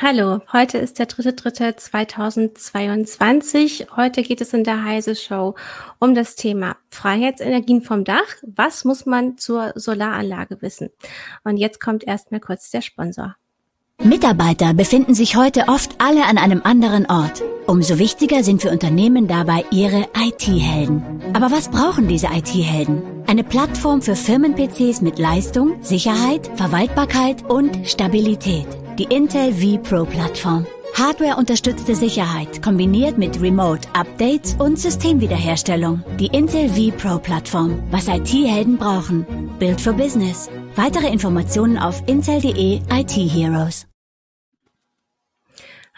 Hallo, heute ist der 3.3.2022. Heute geht es in der Heise Show um das Thema Freiheitsenergien vom Dach. Was muss man zur Solaranlage wissen? Und jetzt kommt erstmal kurz der Sponsor. Mitarbeiter befinden sich heute oft alle an einem anderen Ort. Umso wichtiger sind für Unternehmen dabei ihre IT-Helden. Aber was brauchen diese IT-Helden? Eine Plattform für Firmen-PCs mit Leistung, Sicherheit, Verwaltbarkeit und Stabilität. Die Intel vPro Plattform. Hardware-unterstützte Sicherheit kombiniert mit Remote-Updates und Systemwiederherstellung. Die Intel vPro Plattform. Was IT-Helden brauchen. Build for Business. Weitere Informationen auf intel.de IT Heroes.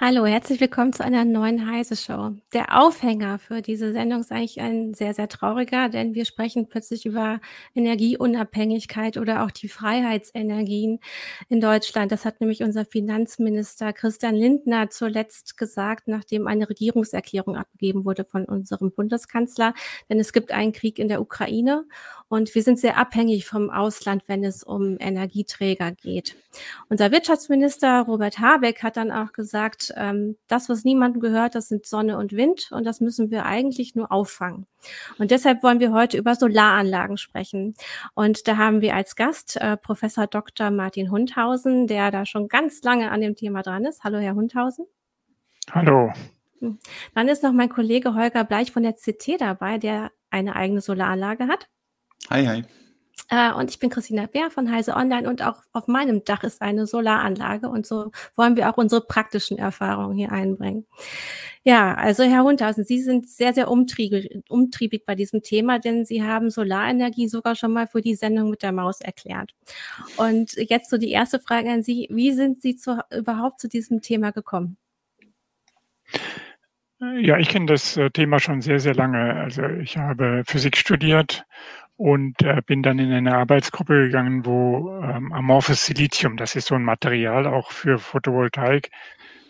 Hallo, herzlich willkommen zu einer neuen Heise Show. Der Aufhänger für diese Sendung ist eigentlich ein sehr, sehr trauriger, denn wir sprechen plötzlich über Energieunabhängigkeit oder auch die Freiheitsenergien in Deutschland. Das hat nämlich unser Finanzminister Christian Lindner zuletzt gesagt, nachdem eine Regierungserklärung abgegeben wurde von unserem Bundeskanzler. Denn es gibt einen Krieg in der Ukraine und wir sind sehr abhängig vom Ausland, wenn es um Energieträger geht. Unser Wirtschaftsminister Robert Habeck hat dann auch gesagt, ähm, das, was niemandem gehört, das sind Sonne und Wind und das müssen wir eigentlich nur auffangen. Und deshalb wollen wir heute über Solaranlagen sprechen. Und da haben wir als Gast äh, Professor Dr. Martin Hundhausen, der da schon ganz lange an dem Thema dran ist. Hallo, Herr Hundhausen. Hallo. Hm. Dann ist noch mein Kollege Holger Bleich von der CT dabei, der eine eigene Solaranlage hat. Hi, hi. Äh, und ich bin Christina Bär von Heise Online und auch auf meinem Dach ist eine Solaranlage und so wollen wir auch unsere praktischen Erfahrungen hier einbringen. Ja, also Herr Hundhausen, Sie sind sehr, sehr umtriebig, umtriebig bei diesem Thema, denn Sie haben Solarenergie sogar schon mal für die Sendung mit der Maus erklärt. Und jetzt so die erste Frage an Sie. Wie sind Sie zu, überhaupt zu diesem Thema gekommen? Ja, ich kenne das äh, Thema schon sehr, sehr lange. Also ich habe Physik studiert und äh, bin dann in eine Arbeitsgruppe gegangen, wo ähm, amorphes Silizium, das ist so ein Material auch für Photovoltaik,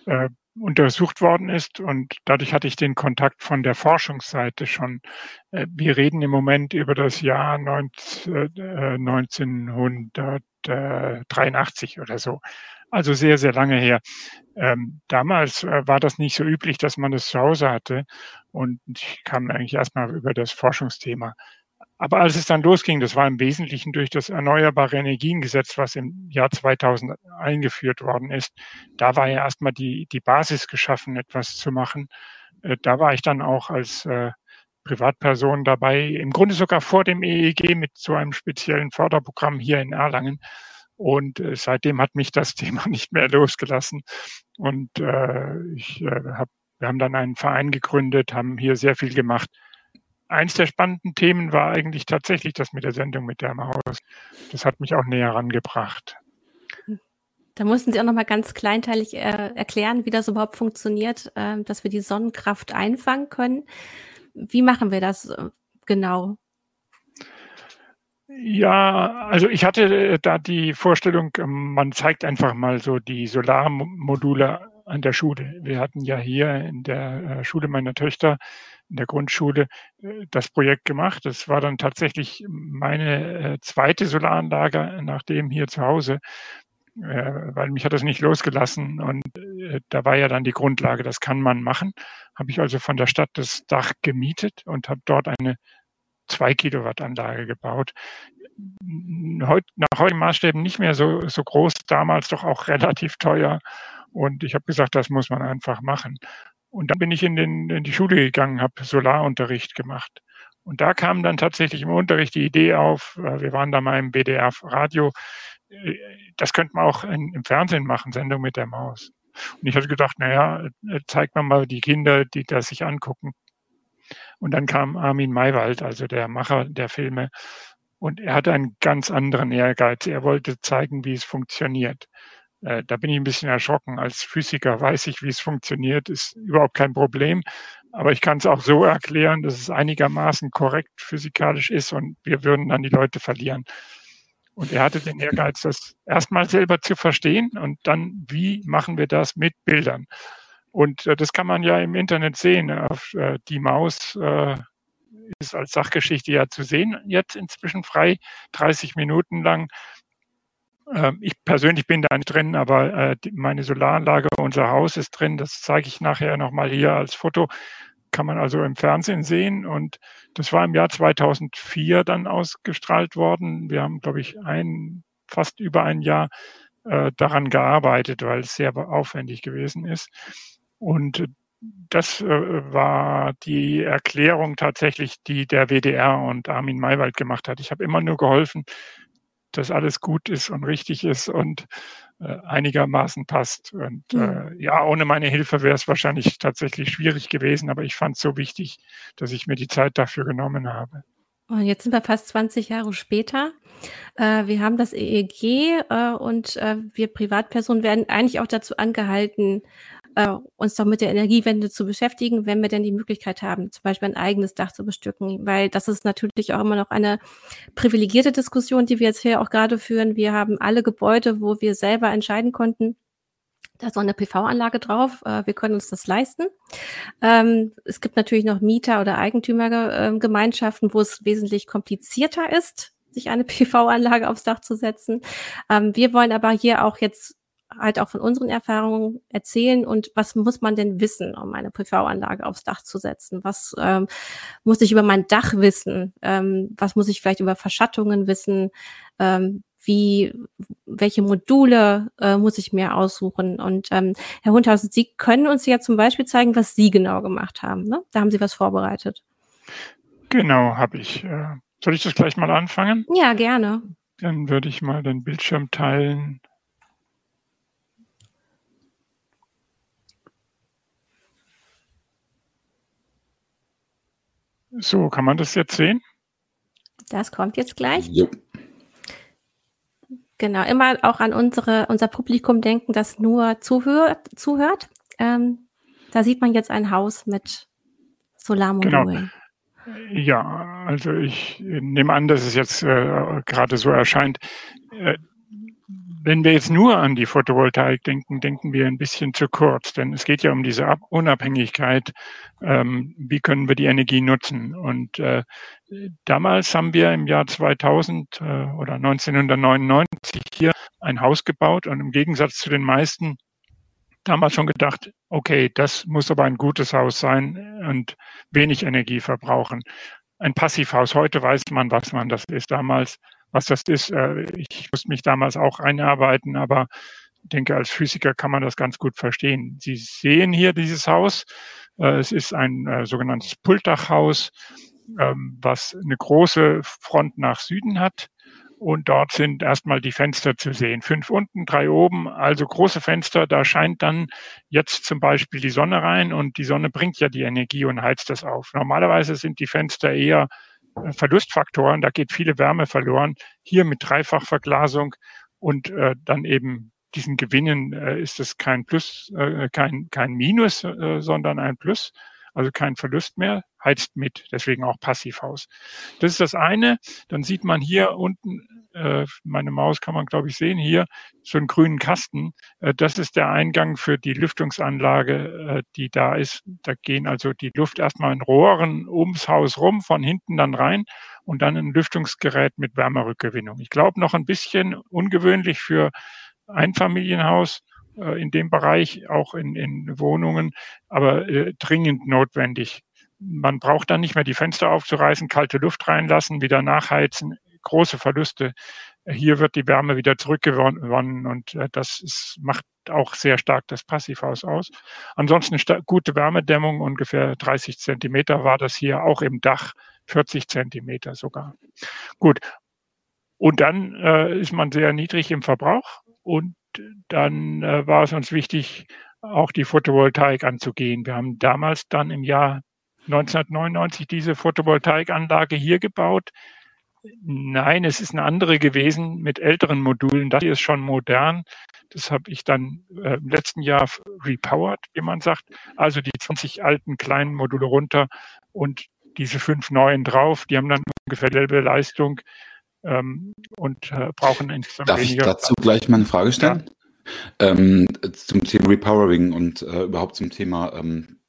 äh, untersucht worden ist. Und dadurch hatte ich den Kontakt von der Forschungsseite schon. Äh, wir reden im Moment über das Jahr 19, äh, 1983 oder so. Also sehr, sehr lange her. Ähm, damals äh, war das nicht so üblich, dass man das zu Hause hatte. Und ich kam eigentlich erstmal über das Forschungsthema. Aber als es dann losging, das war im Wesentlichen durch das Erneuerbare Energiengesetz, was im Jahr 2000 eingeführt worden ist, da war ja erstmal die, die Basis geschaffen, etwas zu machen. Äh, da war ich dann auch als äh, Privatperson dabei, im Grunde sogar vor dem EEG mit so einem speziellen Förderprogramm hier in Erlangen. Und äh, seitdem hat mich das Thema nicht mehr losgelassen. Und ich hab, wir haben dann einen Verein gegründet, haben hier sehr viel gemacht eins der spannenden Themen war eigentlich tatsächlich das mit der Sendung mit der Maus. Das hat mich auch näher rangebracht. Da mussten Sie auch noch mal ganz kleinteilig äh, erklären, wie das überhaupt funktioniert, äh, dass wir die Sonnenkraft einfangen können. Wie machen wir das äh, genau? Ja, also ich hatte äh, da die Vorstellung, ähm, man zeigt einfach mal so die Solarmodule an der Schule. Wir hatten ja hier in der äh, Schule meiner Töchter in der Grundschule äh, das Projekt gemacht. Das war dann tatsächlich meine äh, zweite Solaranlage nach dem hier zu Hause, äh, weil mich hat das nicht losgelassen und da war ja dann die Grundlage, das kann man machen. Habe ich also von der Stadt das Dach gemietet und habe dort eine 2 Kilowatt Anlage gebaut. Heut, nach heutigen Maßstäben nicht mehr so, so groß, damals doch auch relativ teuer. Und ich habe gesagt, das muss man einfach machen. Und dann bin ich in, den, in die Schule gegangen, habe Solarunterricht gemacht. Und da kam dann tatsächlich im Unterricht die Idee auf, äh, wir waren da mal im BDR-Radio, äh, das könnte man auch in, im Fernsehen machen, Sendung mit der Maus. Und ich hatte gedacht, naja, äh, zeigt man mal die Kinder, die das sich angucken. Und dann kam Armin Maywald, also der Macher der Filme, und er hatte einen ganz anderen Ehrgeiz. Er wollte zeigen, wie es funktioniert. Äh, da bin ich ein bisschen erschrocken. Als Physiker weiß ich, wie es funktioniert, ist überhaupt kein Problem. Aber ich kann es auch so erklären, dass es einigermaßen korrekt physikalisch ist und wir würden dann die Leute verlieren. Und er hatte den Ehrgeiz, das erstmal selber zu verstehen und dann, wie machen wir das mit Bildern? Und äh, das kann man ja im Internet sehen. Auf äh, die Maus äh, ist als Sachgeschichte ja zu sehen, jetzt inzwischen frei, 30 Minuten lang ich persönlich bin da nicht drin, aber äh, meine Solaranlage, unser Haus ist drin. Das zeige ich nachher nochmal hier als Foto. Kann man also im Fernsehen sehen. Und das war im Jahr 2004 dann ausgestrahlt worden. Wir haben, glaube ich, ein, fast über ein Jahr äh, daran gearbeitet, weil es sehr aufwendig gewesen ist. Und das äh, war die Erklärung tatsächlich, die der WDR und Armin Maywald gemacht hat. Ich habe immer nur geholfen, dass alles gut ist und richtig ist und äh, einigermaßen passt. Und mhm. äh, ja, ohne meine Hilfe wäre es wahrscheinlich tatsächlich schwierig gewesen, aber ich fand es so wichtig, dass ich mir die Zeit dafür genommen habe. Und jetzt sind wir fast 20 Jahre später. Äh, wir haben das EEG äh, und äh, wir Privatpersonen werden eigentlich auch dazu angehalten, äh, uns doch mit der Energiewende zu beschäftigen, wenn wir denn die Möglichkeit haben, zum Beispiel ein eigenes Dach zu bestücken, weil das ist natürlich auch immer noch eine privilegierte Diskussion, die wir jetzt hier auch gerade führen. Wir haben alle Gebäude, wo wir selber entscheiden konnten, da ist noch eine PV-Anlage drauf. Äh, wir können uns das leisten. Ähm, es gibt natürlich noch Mieter- oder Eigentümergemeinschaften, wo es wesentlich komplizierter ist, sich eine PV-Anlage aufs Dach zu setzen. Ähm, wir wollen aber hier auch jetzt halt auch von unseren Erfahrungen erzählen und was muss man denn wissen, um eine PV-Anlage aufs Dach zu setzen? Was ähm, muss ich über mein Dach wissen? Ähm, was muss ich vielleicht über Verschattungen wissen? Ähm, wie, welche Module äh, muss ich mir aussuchen? Und ähm, Herr Hundhausen, Sie können uns ja zum Beispiel zeigen, was Sie genau gemacht haben. Ne? Da haben Sie was vorbereitet. Genau, habe ich. Äh, soll ich das gleich mal anfangen? Ja, gerne. Dann würde ich mal den Bildschirm teilen. So, kann man das jetzt sehen? Das kommt jetzt gleich. Jo. Genau, immer auch an unsere, unser Publikum denken, das nur zuhört. zuhört. Ähm, da sieht man jetzt ein Haus mit Solarmodulen. Genau. Ja, also ich nehme an, dass es jetzt äh, gerade so erscheint. Äh, wenn wir jetzt nur an die Photovoltaik denken, denken wir ein bisschen zu kurz, denn es geht ja um diese Unabhängigkeit. Ähm, wie können wir die Energie nutzen? Und äh, damals haben wir im Jahr 2000 äh, oder 1999 hier ein Haus gebaut und im Gegensatz zu den meisten damals schon gedacht, okay, das muss aber ein gutes Haus sein und wenig Energie verbrauchen. Ein Passivhaus, heute weiß man, was man das ist. Damals was das ist. Äh, ich musste mich damals auch einarbeiten, aber ich denke, als Physiker kann man das ganz gut verstehen. Sie sehen hier dieses Haus. Äh, es ist ein äh, sogenanntes Pultdachhaus, ähm, was eine große Front nach Süden hat. Und dort sind erstmal die Fenster zu sehen. Fünf unten, drei oben, also große Fenster. Da scheint dann jetzt zum Beispiel die Sonne rein und die Sonne bringt ja die Energie und heizt das auf. Normalerweise sind die Fenster eher Verlustfaktoren, da geht viele Wärme verloren. Hier mit Dreifachverglasung und äh, dann eben diesen Gewinnen äh, ist es kein Plus, äh, kein, kein Minus, äh, sondern ein Plus, also kein Verlust mehr, heizt mit, deswegen auch Passivhaus. Das ist das eine. Dann sieht man hier unten äh, meine Maus kann man, glaube ich, sehen hier, so einen grünen Kasten. Äh, das ist der Eingang für die Lüftungsanlage, äh, die da ist. Da gehen also die Luft erstmal in Rohren ums Haus rum, von hinten dann rein und dann ein Lüftungsgerät mit Wärmerückgewinnung. Ich glaube, noch ein bisschen ungewöhnlich für Einfamilienhaus äh, in dem Bereich, auch in, in Wohnungen, aber äh, dringend notwendig. Man braucht dann nicht mehr die Fenster aufzureißen, kalte Luft reinlassen, wieder nachheizen große Verluste. Hier wird die Wärme wieder zurückgewonnen und äh, das ist, macht auch sehr stark das Passivhaus aus. Ansonsten gute Wärmedämmung, ungefähr 30 Zentimeter war das hier, auch im Dach 40 Zentimeter sogar. Gut. Und dann äh, ist man sehr niedrig im Verbrauch und dann äh, war es uns wichtig, auch die Photovoltaik anzugehen. Wir haben damals dann im Jahr 1999 diese Photovoltaikanlage hier gebaut. Nein, es ist eine andere gewesen mit älteren Modulen. Das hier ist schon modern. Das habe ich dann äh, im letzten Jahr repowered, wie man sagt. Also die 20 alten kleinen Module runter und diese fünf neuen drauf. Die haben dann ungefähr dieselbe Leistung ähm, und äh, brauchen insgesamt Darf weniger. Darf ich dazu gleich mal eine Frage stellen? Ja. Ähm, zum Thema Repowering und äh, überhaupt zum Thema ähm,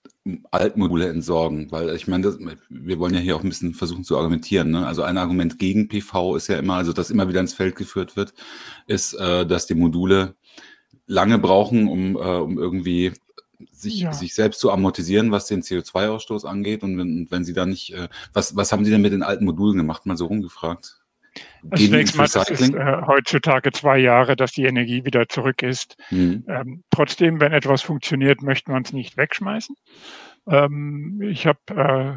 Altmodule entsorgen? Weil ich meine, das, wir wollen ja hier auch ein bisschen versuchen zu argumentieren. Ne? Also ein Argument gegen PV ist ja immer, also dass immer wieder ins Feld geführt wird, ist, äh, dass die Module lange brauchen, um, äh, um irgendwie sich, ja. sich selbst zu amortisieren, was den CO2-Ausstoß angeht. Und wenn, wenn Sie da nicht, äh, was, was haben Sie denn mit den alten Modulen gemacht? Mal so rumgefragt. Also zunächst mal, das ist äh, heutzutage zwei Jahre, dass die Energie wieder zurück ist. Mhm. Ähm, trotzdem, wenn etwas funktioniert, möchte man es nicht wegschmeißen. Ähm, ich habe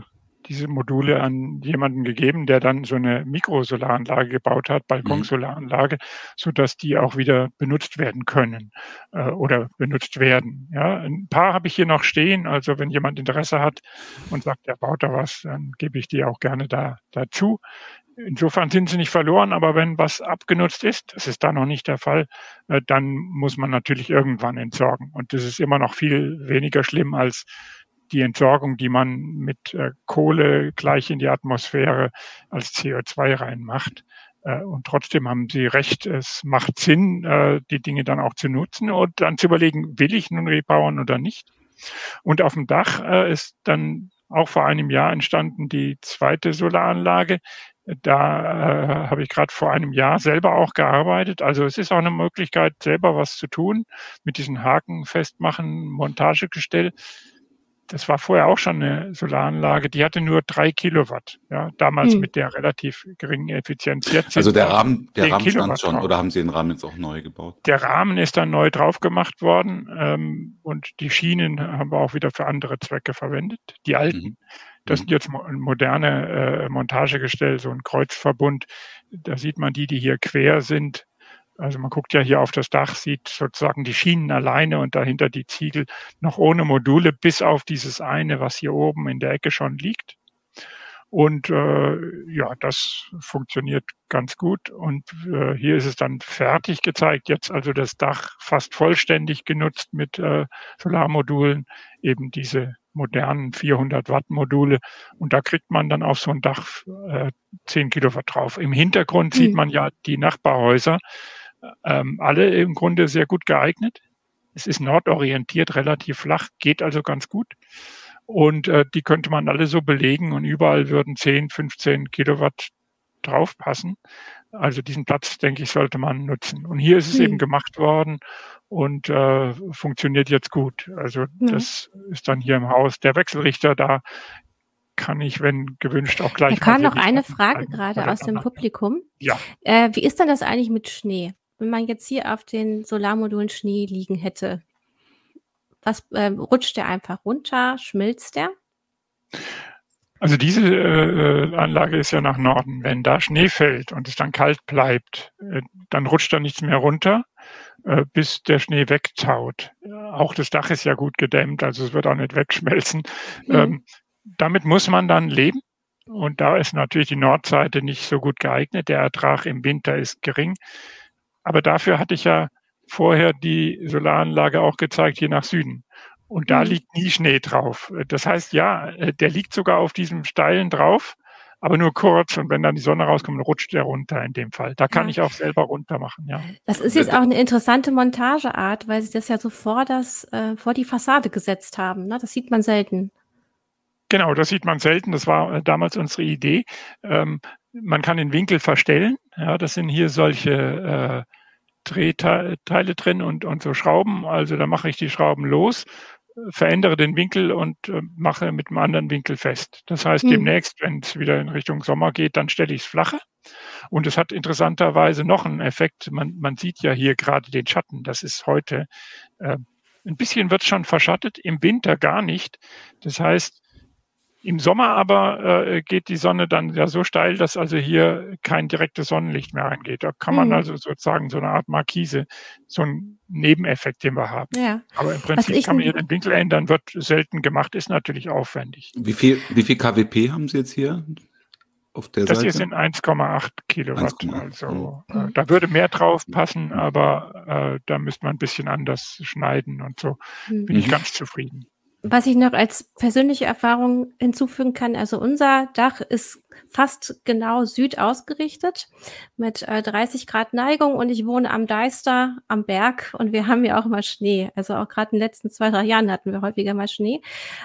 äh, diese Module an jemanden gegeben, der dann so eine Mikrosolaranlage gebaut hat, Balkonsolaranlage, so dass die auch wieder benutzt werden können äh, oder benutzt werden. Ja, ein paar habe ich hier noch stehen. Also wenn jemand Interesse hat und sagt, er baut da was, dann gebe ich die auch gerne da dazu. Insofern sind sie nicht verloren, aber wenn was abgenutzt ist, das ist da noch nicht der Fall, äh, dann muss man natürlich irgendwann entsorgen. Und das ist immer noch viel weniger schlimm als die Entsorgung, die man mit äh, Kohle gleich in die Atmosphäre als CO2 reinmacht. Äh, und trotzdem haben Sie recht, es macht Sinn, äh, die Dinge dann auch zu nutzen und dann zu überlegen, will ich nun rebauen oder nicht. Und auf dem Dach äh, ist dann auch vor einem Jahr entstanden die zweite Solaranlage. Da äh, habe ich gerade vor einem Jahr selber auch gearbeitet. Also es ist auch eine Möglichkeit, selber was zu tun mit diesen Haken festmachen, Montagegestell das war vorher auch schon eine Solaranlage, die hatte nur drei Kilowatt, ja, damals hm. mit der relativ geringen Effizienz. Jetzt also der Rahmen, der Rahmen stand schon, drauf. oder haben Sie den Rahmen jetzt auch neu gebaut? Der Rahmen ist dann neu drauf gemacht worden ähm, und die Schienen haben wir auch wieder für andere Zwecke verwendet, die alten. Mhm. Das sind mhm. jetzt moderne äh, Montagegestell, so ein Kreuzverbund. Da sieht man die, die hier quer sind, also man guckt ja hier auf das Dach, sieht sozusagen die Schienen alleine und dahinter die Ziegel noch ohne Module, bis auf dieses eine, was hier oben in der Ecke schon liegt. Und äh, ja, das funktioniert ganz gut. Und äh, hier ist es dann fertig gezeigt. Jetzt also das Dach fast vollständig genutzt mit äh, Solarmodulen, eben diese modernen 400 Watt Module. Und da kriegt man dann auf so ein Dach äh, 10 Kilowatt drauf. Im Hintergrund mhm. sieht man ja die Nachbarhäuser ähm, alle im Grunde sehr gut geeignet. Es ist nordorientiert, relativ flach, geht also ganz gut. Und äh, die könnte man alle so belegen und überall würden 10, 15 Kilowatt draufpassen. Also diesen Platz, denke ich, sollte man nutzen. Und hier ist es hm. eben gemacht worden und äh, funktioniert jetzt gut. Also ja. das ist dann hier im Haus. Der Wechselrichter, da kann ich, wenn gewünscht, auch gleich. Da kam noch eine Frage gerade aus dem Publikum. Ja. Äh, wie ist denn das eigentlich mit Schnee? Wenn man jetzt hier auf den Solarmodulen Schnee liegen hätte? Was äh, rutscht der einfach runter? Schmilzt der? Also diese äh, Anlage ist ja nach Norden. Wenn da Schnee fällt und es dann kalt bleibt, äh, dann rutscht da nichts mehr runter, äh, bis der Schnee wegtaut. Auch das Dach ist ja gut gedämmt, also es wird auch nicht wegschmelzen. Mhm. Ähm, damit muss man dann leben. Und da ist natürlich die Nordseite nicht so gut geeignet. Der Ertrag im Winter ist gering. Aber dafür hatte ich ja vorher die Solaranlage auch gezeigt hier nach Süden. Und da mhm. liegt nie Schnee drauf. Das heißt, ja, äh, der liegt sogar auf diesem Steilen drauf, aber nur kurz. Und wenn dann die Sonne rauskommt, rutscht der runter in dem Fall. Da kann ja. ich auch selber runter machen, ja. Das ist jetzt auch eine interessante Montageart, weil sie das ja so vor, das, äh, vor die Fassade gesetzt haben. Ne? Das sieht man selten. Genau, das sieht man selten. Das war äh, damals unsere Idee. Ähm, man kann den Winkel verstellen. Ja, das sind hier solche äh, Drehteile drin und, und so Schrauben. Also da mache ich die Schrauben los, verändere den Winkel und äh, mache mit einem anderen Winkel fest. Das heißt, hm. demnächst, wenn es wieder in Richtung Sommer geht, dann stelle ich es flacher. Und es hat interessanterweise noch einen Effekt. Man, man sieht ja hier gerade den Schatten. Das ist heute äh, ein bisschen wird schon verschattet, im Winter gar nicht. Das heißt, im Sommer aber äh, geht die Sonne dann ja so steil, dass also hier kein direktes Sonnenlicht mehr reingeht. Da kann man mhm. also sozusagen so eine Art Markise, so ein Nebeneffekt, den wir haben. Ja. Aber im Prinzip kann man hier den Winkel ändern, wird selten gemacht, ist natürlich aufwendig. Wie viel, wie viel KWP haben Sie jetzt hier? Auf der das Seite? hier sind 1,8 Kilowatt. 1, also mhm. äh, da würde mehr drauf passen, aber äh, da müsste man ein bisschen anders schneiden und so. Mhm. Bin ich mhm. ganz zufrieden. Was ich noch als persönliche Erfahrung hinzufügen kann, also unser Dach ist fast genau Süd ausgerichtet mit äh, 30 Grad Neigung und ich wohne am Deister am Berg und wir haben ja auch mal Schnee. Also auch gerade in den letzten zwei, drei Jahren hatten wir häufiger mal Schnee.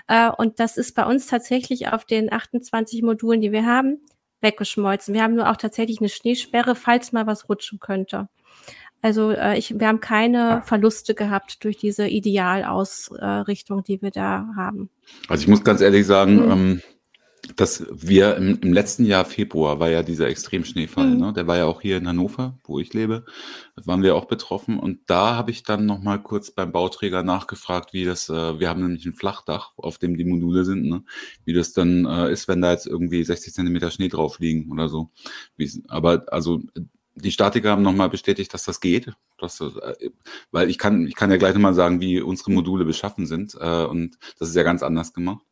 Äh, und das ist bei uns tatsächlich auf den 28 Modulen, die wir haben, weggeschmolzen. Wir haben nur auch tatsächlich eine Schneesperre, falls mal was rutschen könnte. Also äh, ich, wir haben keine Verluste gehabt durch diese Idealausrichtung, die wir da haben. Also ich muss ganz ehrlich sagen, mhm. ähm, dass wir im, im, letzten Jahr Februar war ja dieser Extremschneefall, mhm. ne? der war ja auch hier in Hannover, wo ich lebe, da waren wir auch betroffen und da habe ich dann noch mal kurz beim Bauträger nachgefragt, wie das, äh, wir haben nämlich ein Flachdach, auf dem die Module sind, ne? wie das dann äh, ist, wenn da jetzt irgendwie 60 Zentimeter Schnee drauf liegen oder so. Wie, aber also die Statiker haben nochmal bestätigt, dass das geht. Dass, äh, weil ich kann, ich kann ja gleich nochmal sagen, wie unsere Module beschaffen sind. Äh, und das ist ja ganz anders gemacht.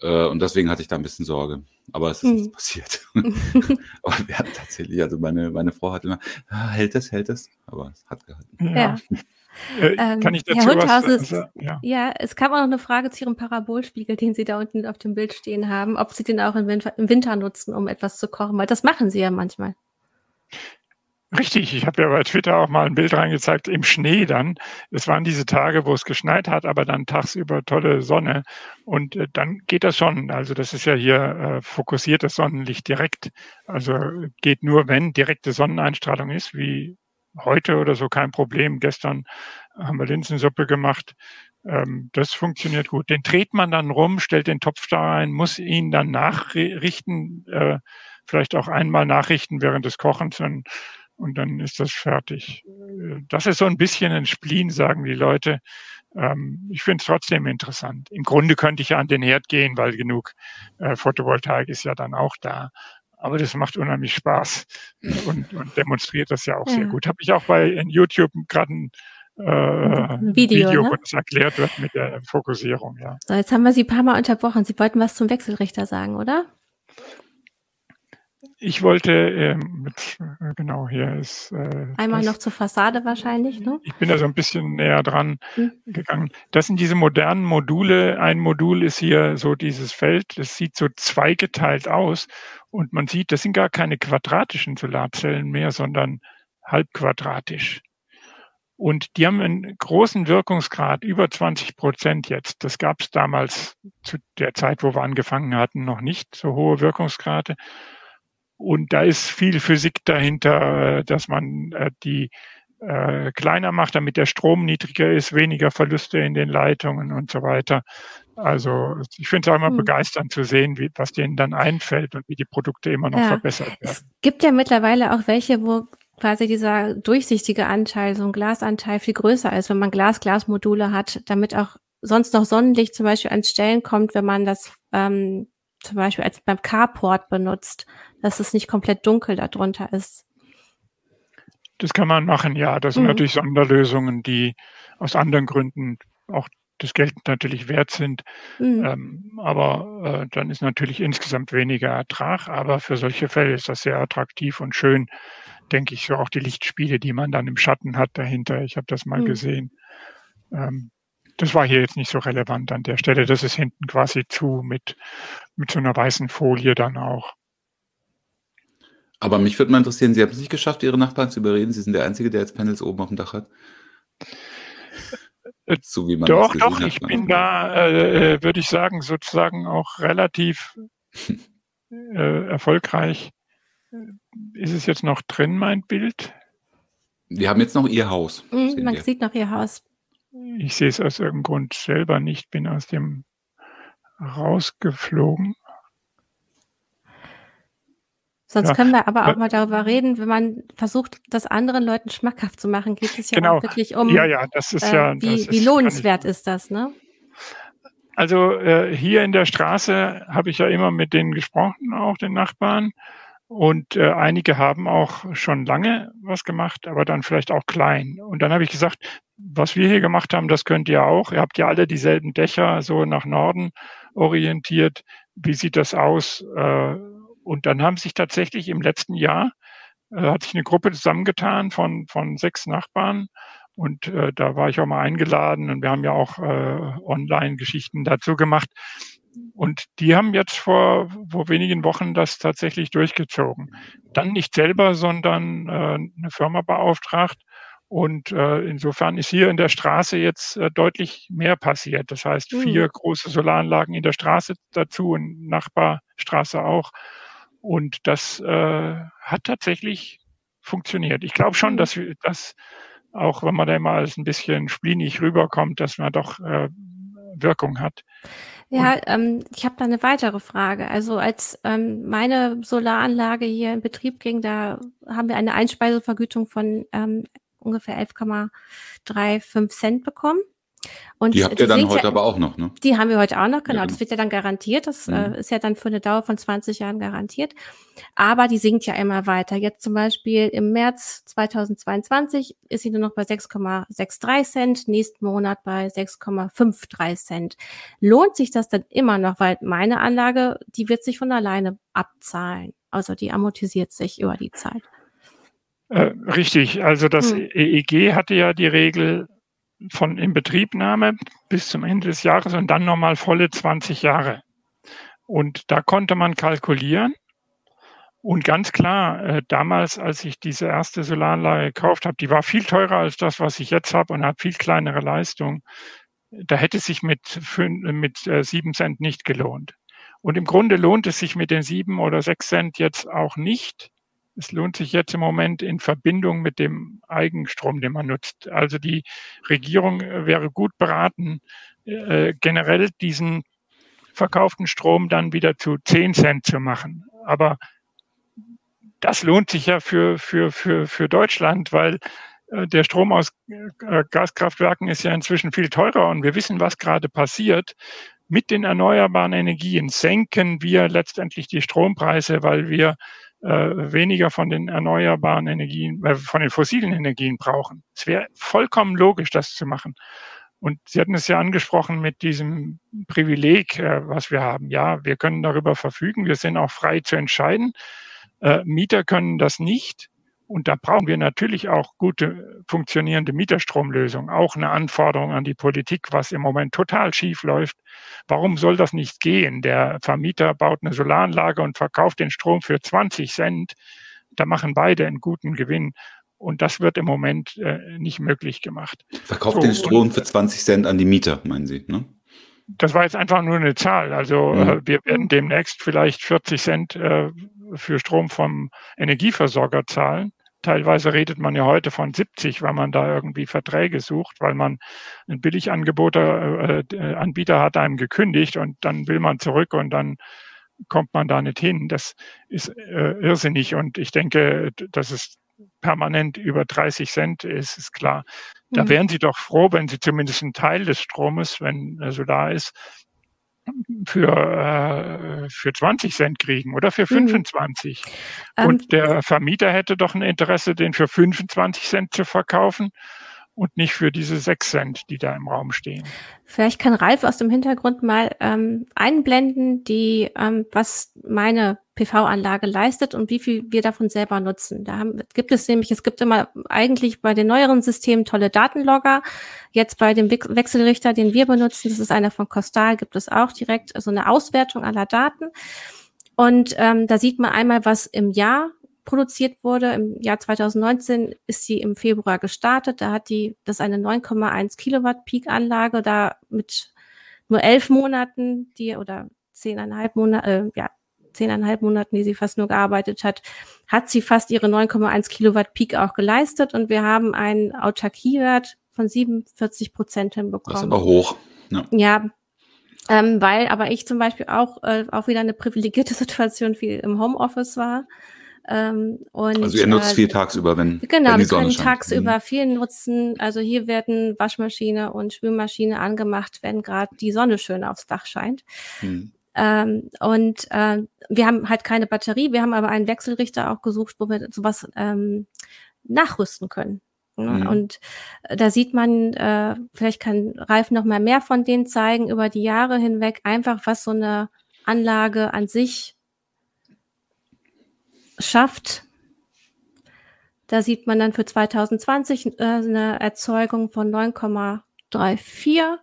Äh, und deswegen hatte ich da ein bisschen Sorge. Aber es ist nichts hm. passiert. Aber wir hatten tatsächlich, also meine, meine Frau hat immer, ah, hält es, hält es. Aber es hat gehalten. Ja. Äh, kann ich dazu Herr was, was ja. ja. es kam auch noch eine Frage zu Ihrem Parabolspiegel, den Sie da unten auf dem Bild stehen haben, ob Sie den auch im Winter, im Winter nutzen, um etwas zu kochen, weil das machen Sie ja manchmal. Richtig, ich habe ja bei Twitter auch mal ein Bild reingezeigt im Schnee dann. Es waren diese Tage, wo es geschneit hat, aber dann tagsüber tolle Sonne. Und äh, dann geht das schon. Also das ist ja hier äh, fokussiertes Sonnenlicht direkt. Also geht nur, wenn direkte Sonneneinstrahlung ist, wie heute oder so kein Problem. Gestern haben wir Linsensuppe gemacht. Ähm, das funktioniert gut. Den dreht man dann rum, stellt den Topf da rein, muss ihn dann nachrichten, äh, vielleicht auch einmal nachrichten während des Kochens. Dann und dann ist das fertig. Das ist so ein bisschen ein Spleen, sagen die Leute. Ähm, ich finde es trotzdem interessant. Im Grunde könnte ich ja an den Herd gehen, weil genug äh, Photovoltaik ist ja dann auch da. Aber das macht unheimlich Spaß und, und demonstriert das ja auch ja. sehr gut. Habe ich auch bei YouTube gerade ein äh, Video, Video ne? wo das erklärt wird mit der Fokussierung. Ja. So, jetzt haben wir Sie ein paar Mal unterbrochen. Sie wollten was zum Wechselrichter sagen, oder? Ich wollte ähm, mit, äh, genau hier ist. Äh, Einmal das, noch zur Fassade wahrscheinlich, ne? Ich bin da so ein bisschen näher dran hm. gegangen. Das sind diese modernen Module. Ein Modul ist hier so dieses Feld. Das sieht so zweigeteilt aus. Und man sieht, das sind gar keine quadratischen Solarzellen mehr, sondern halbquadratisch. Und die haben einen großen Wirkungsgrad, über 20 Prozent jetzt. Das gab es damals zu der Zeit, wo wir angefangen hatten, noch nicht so hohe Wirkungsgrade. Und da ist viel Physik dahinter, dass man äh, die äh, kleiner macht, damit der Strom niedriger ist, weniger Verluste in den Leitungen und so weiter. Also ich finde es auch immer mhm. begeisternd zu sehen, wie, was denen dann einfällt und wie die Produkte immer noch ja. verbessert werden. Es gibt ja mittlerweile auch welche, wo quasi dieser durchsichtige Anteil, so ein Glasanteil viel größer ist, wenn man Glas-Glas-Module hat, damit auch sonst noch Sonnenlicht zum Beispiel an Stellen kommt, wenn man das ähm, zum Beispiel als beim Carport benutzt, dass es nicht komplett dunkel darunter ist. Das kann man machen, ja. Das sind mhm. natürlich Sonderlösungen, die aus anderen Gründen auch das Geld natürlich wert sind. Mhm. Ähm, aber äh, dann ist natürlich insgesamt weniger Ertrag. Aber für solche Fälle ist das sehr attraktiv und schön, denke ich, so auch die Lichtspiele, die man dann im Schatten hat dahinter. Ich habe das mal mhm. gesehen. Ähm, das war hier jetzt nicht so relevant an der Stelle. Das ist hinten quasi zu mit, mit so einer weißen Folie dann auch. Aber mich würde mal interessieren, Sie haben es nicht geschafft, Ihre Nachbarn zu überreden. Sie sind der Einzige, der jetzt Panels oben auf dem Dach hat. Äh, so wie man doch, doch, ich bin da, äh, äh, würde ich sagen, sozusagen auch relativ äh, erfolgreich. Ist es jetzt noch drin, mein Bild? Wir haben jetzt noch Ihr Haus. Mhm, man wir. sieht noch Ihr Haus. Ich sehe es aus irgendeinem Grund selber nicht, bin aus dem rausgeflogen. Sonst ja. können wir aber auch mal darüber reden, wenn man versucht, das anderen Leuten schmackhaft zu machen, geht es ja genau. auch wirklich um, ja, ja, das ist äh, ja, wie, das wie lohnenswert ist das, ne? Also äh, hier in der Straße habe ich ja immer mit denen gesprochen, auch den Nachbarn. Und äh, einige haben auch schon lange was gemacht, aber dann vielleicht auch klein. Und dann habe ich gesagt, was wir hier gemacht haben, das könnt ihr auch. Ihr habt ja alle dieselben Dächer, so nach Norden orientiert. Wie sieht das aus? Äh, und dann haben sich tatsächlich im letzten Jahr, äh, hat sich eine Gruppe zusammengetan von, von sechs Nachbarn Und äh, da war ich auch mal eingeladen und wir haben ja auch äh, Online-Geschichten dazu gemacht. Und die haben jetzt vor, vor wenigen Wochen das tatsächlich durchgezogen. Dann nicht selber, sondern äh, eine Firma beauftragt. Und äh, insofern ist hier in der Straße jetzt äh, deutlich mehr passiert. Das heißt, mhm. vier große Solaranlagen in der Straße dazu und Nachbarstraße auch. Und das äh, hat tatsächlich funktioniert. Ich glaube schon, mhm. dass, dass auch wenn man da immer als ein bisschen splinig rüberkommt, dass man doch äh, Wirkung hat. Ja, ähm, ich habe da eine weitere Frage. Also als ähm, meine Solaranlage hier in Betrieb ging, da haben wir eine Einspeisevergütung von ähm, ungefähr 11,35 Cent bekommen. Und die habt ihr dann heute ja, aber auch noch, ne? Die haben wir heute auch noch, genau. Ja, Das wird ja dann garantiert. Das äh, mhm. äh, ist ja dann für eine Dauer von 20 Jahren garantiert. Aber die sinkt ja immer weiter. Jetzt zum Beispiel im März 2022 ist sie nur noch bei 6,63 Cent, nächsten Monat bei 6,53 Cent. Lohnt sich das dann immer noch? Weil meine Anlage, die wird sich von alleine abzahlen. Also die amortisiert sich über die Zeit. Äh, richtig. Also das hm. EEG hatte ja die Regel, von Inbetriebnahme bis zum Ende des Jahres und dann nochmal volle 20 Jahre. Und da konnte man kalkulieren. Und ganz klar, äh, damals, als ich diese erste Solaranlage gekauft habe, die war viel teurer als das, was ich jetzt habe und hat viel kleinere Leistung. Da hätte sich mit, fünf, mit äh, sieben Cent nicht gelohnt. Und im Grunde lohnt es sich mit den sieben oder sechs Cent jetzt auch nicht, es lohnt sich jetzt im Moment in Verbindung mit dem Eigenstrom, den man nutzt. Also die Regierung äh, wäre gut beraten, äh, generell diesen verkauften Strom dann wieder zu 10 Cent zu machen. Aber das lohnt sich ja für, für, für, für Deutschland, weil äh, der Strom aus äh, Gaskraftwerken ist ja inzwischen viel teurer und wir wissen, was gerade passiert. Mit den erneuerbaren Energien senken wir letztendlich die Strompreise, weil wir äh, weniger von den erneuerbaren Energien, äh, von den fossilen Energien brauchen. Es wäre vollkommen logisch, das zu machen. Und Sie hatten es ja angesprochen mit diesem Privileg, äh, was wir haben. Ja, wir können darüber verfügen. Wir sind auch frei zu entscheiden. Äh, Mieter können das nicht. Und da brauchen wir natürlich auch gute funktionierende Mieterstromlösungen, auch eine Anforderung an die Politik, was im Moment total schief läuft. Warum soll das nicht gehen? Der Vermieter baut eine Solaranlage und verkauft den Strom für 20 Cent. Da machen beide einen guten Gewinn. Und das wird im Moment äh, nicht möglich gemacht. Verkauft so, den Strom für 20 Cent an die Mieter, meinen Sie, ne? Das war jetzt einfach nur eine Zahl. Also mhm. äh, wir werden demnächst vielleicht 40 Cent äh, für Strom vom Energieversorger zahlen. Teilweise redet man ja heute von 70, weil man da irgendwie Verträge sucht, weil man ein Billiganbieter äh, äh, Anbieter hat einem gekündigt und dann will man zurück und dann kommt man da nicht hin. Das ist äh, irrsinnig und ich denke, dass es permanent über 30 Cent ist, ist klar. Da mhm. wären Sie doch froh, wenn Sie zumindest einen Teil des Stromes, wenn er so da ist, für, äh, für 20 Cent kriegen oder für 25. Mhm. Und ähm, der Vermieter hätte doch ein Interesse, den für 25 Cent zu verkaufen und nicht für diese 6 Cent, die da im Raum stehen. Vielleicht kann Ralf aus dem Hintergrund mal ähm, einblenden, die, ähm, was meine PV-Anlage leistet und wie viel wir davon selber nutzen. Da haben, gibt es nämlich, es gibt immer eigentlich bei den neueren Systemen tolle Datenlogger. Jetzt bei dem Wechselrichter, den wir benutzen, das ist einer von Costal, gibt es auch direkt so eine Auswertung aller Daten. Und ähm, da sieht man einmal, was im Jahr produziert wurde. Im Jahr 2019 ist sie im Februar gestartet. Da hat die, das ist eine 9,1 Kilowatt Peak-Anlage, da mit nur elf Monaten, die oder zehneinhalb Monate, äh, ja, zehneinhalb Monaten, die sie fast nur gearbeitet hat, hat sie fast ihre 9,1 Kilowatt Peak auch geleistet und wir haben einen Autarkiewert von 47 Prozent hinbekommen. Das ist aber hoch. Ja, ja ähm, weil aber ich zum Beispiel auch, äh, auch wieder eine privilegierte Situation viel im Homeoffice war ähm, und, also ihr nutzt äh, viel tagsüber, wenn Genau, wenn wir können scheint. tagsüber mhm. viel nutzen. Also hier werden Waschmaschine und Spülmaschine angemacht, wenn gerade die Sonne schön aufs Dach scheint. Mhm. Ähm, und äh, wir haben halt keine Batterie, wir haben aber einen Wechselrichter auch gesucht, wo wir sowas ähm, nachrüsten können. Mhm. Und da sieht man, äh, vielleicht kann Ralf noch mal mehr von denen zeigen über die Jahre hinweg, einfach was so eine Anlage an sich schafft. Da sieht man dann für 2020 äh, eine Erzeugung von 9,34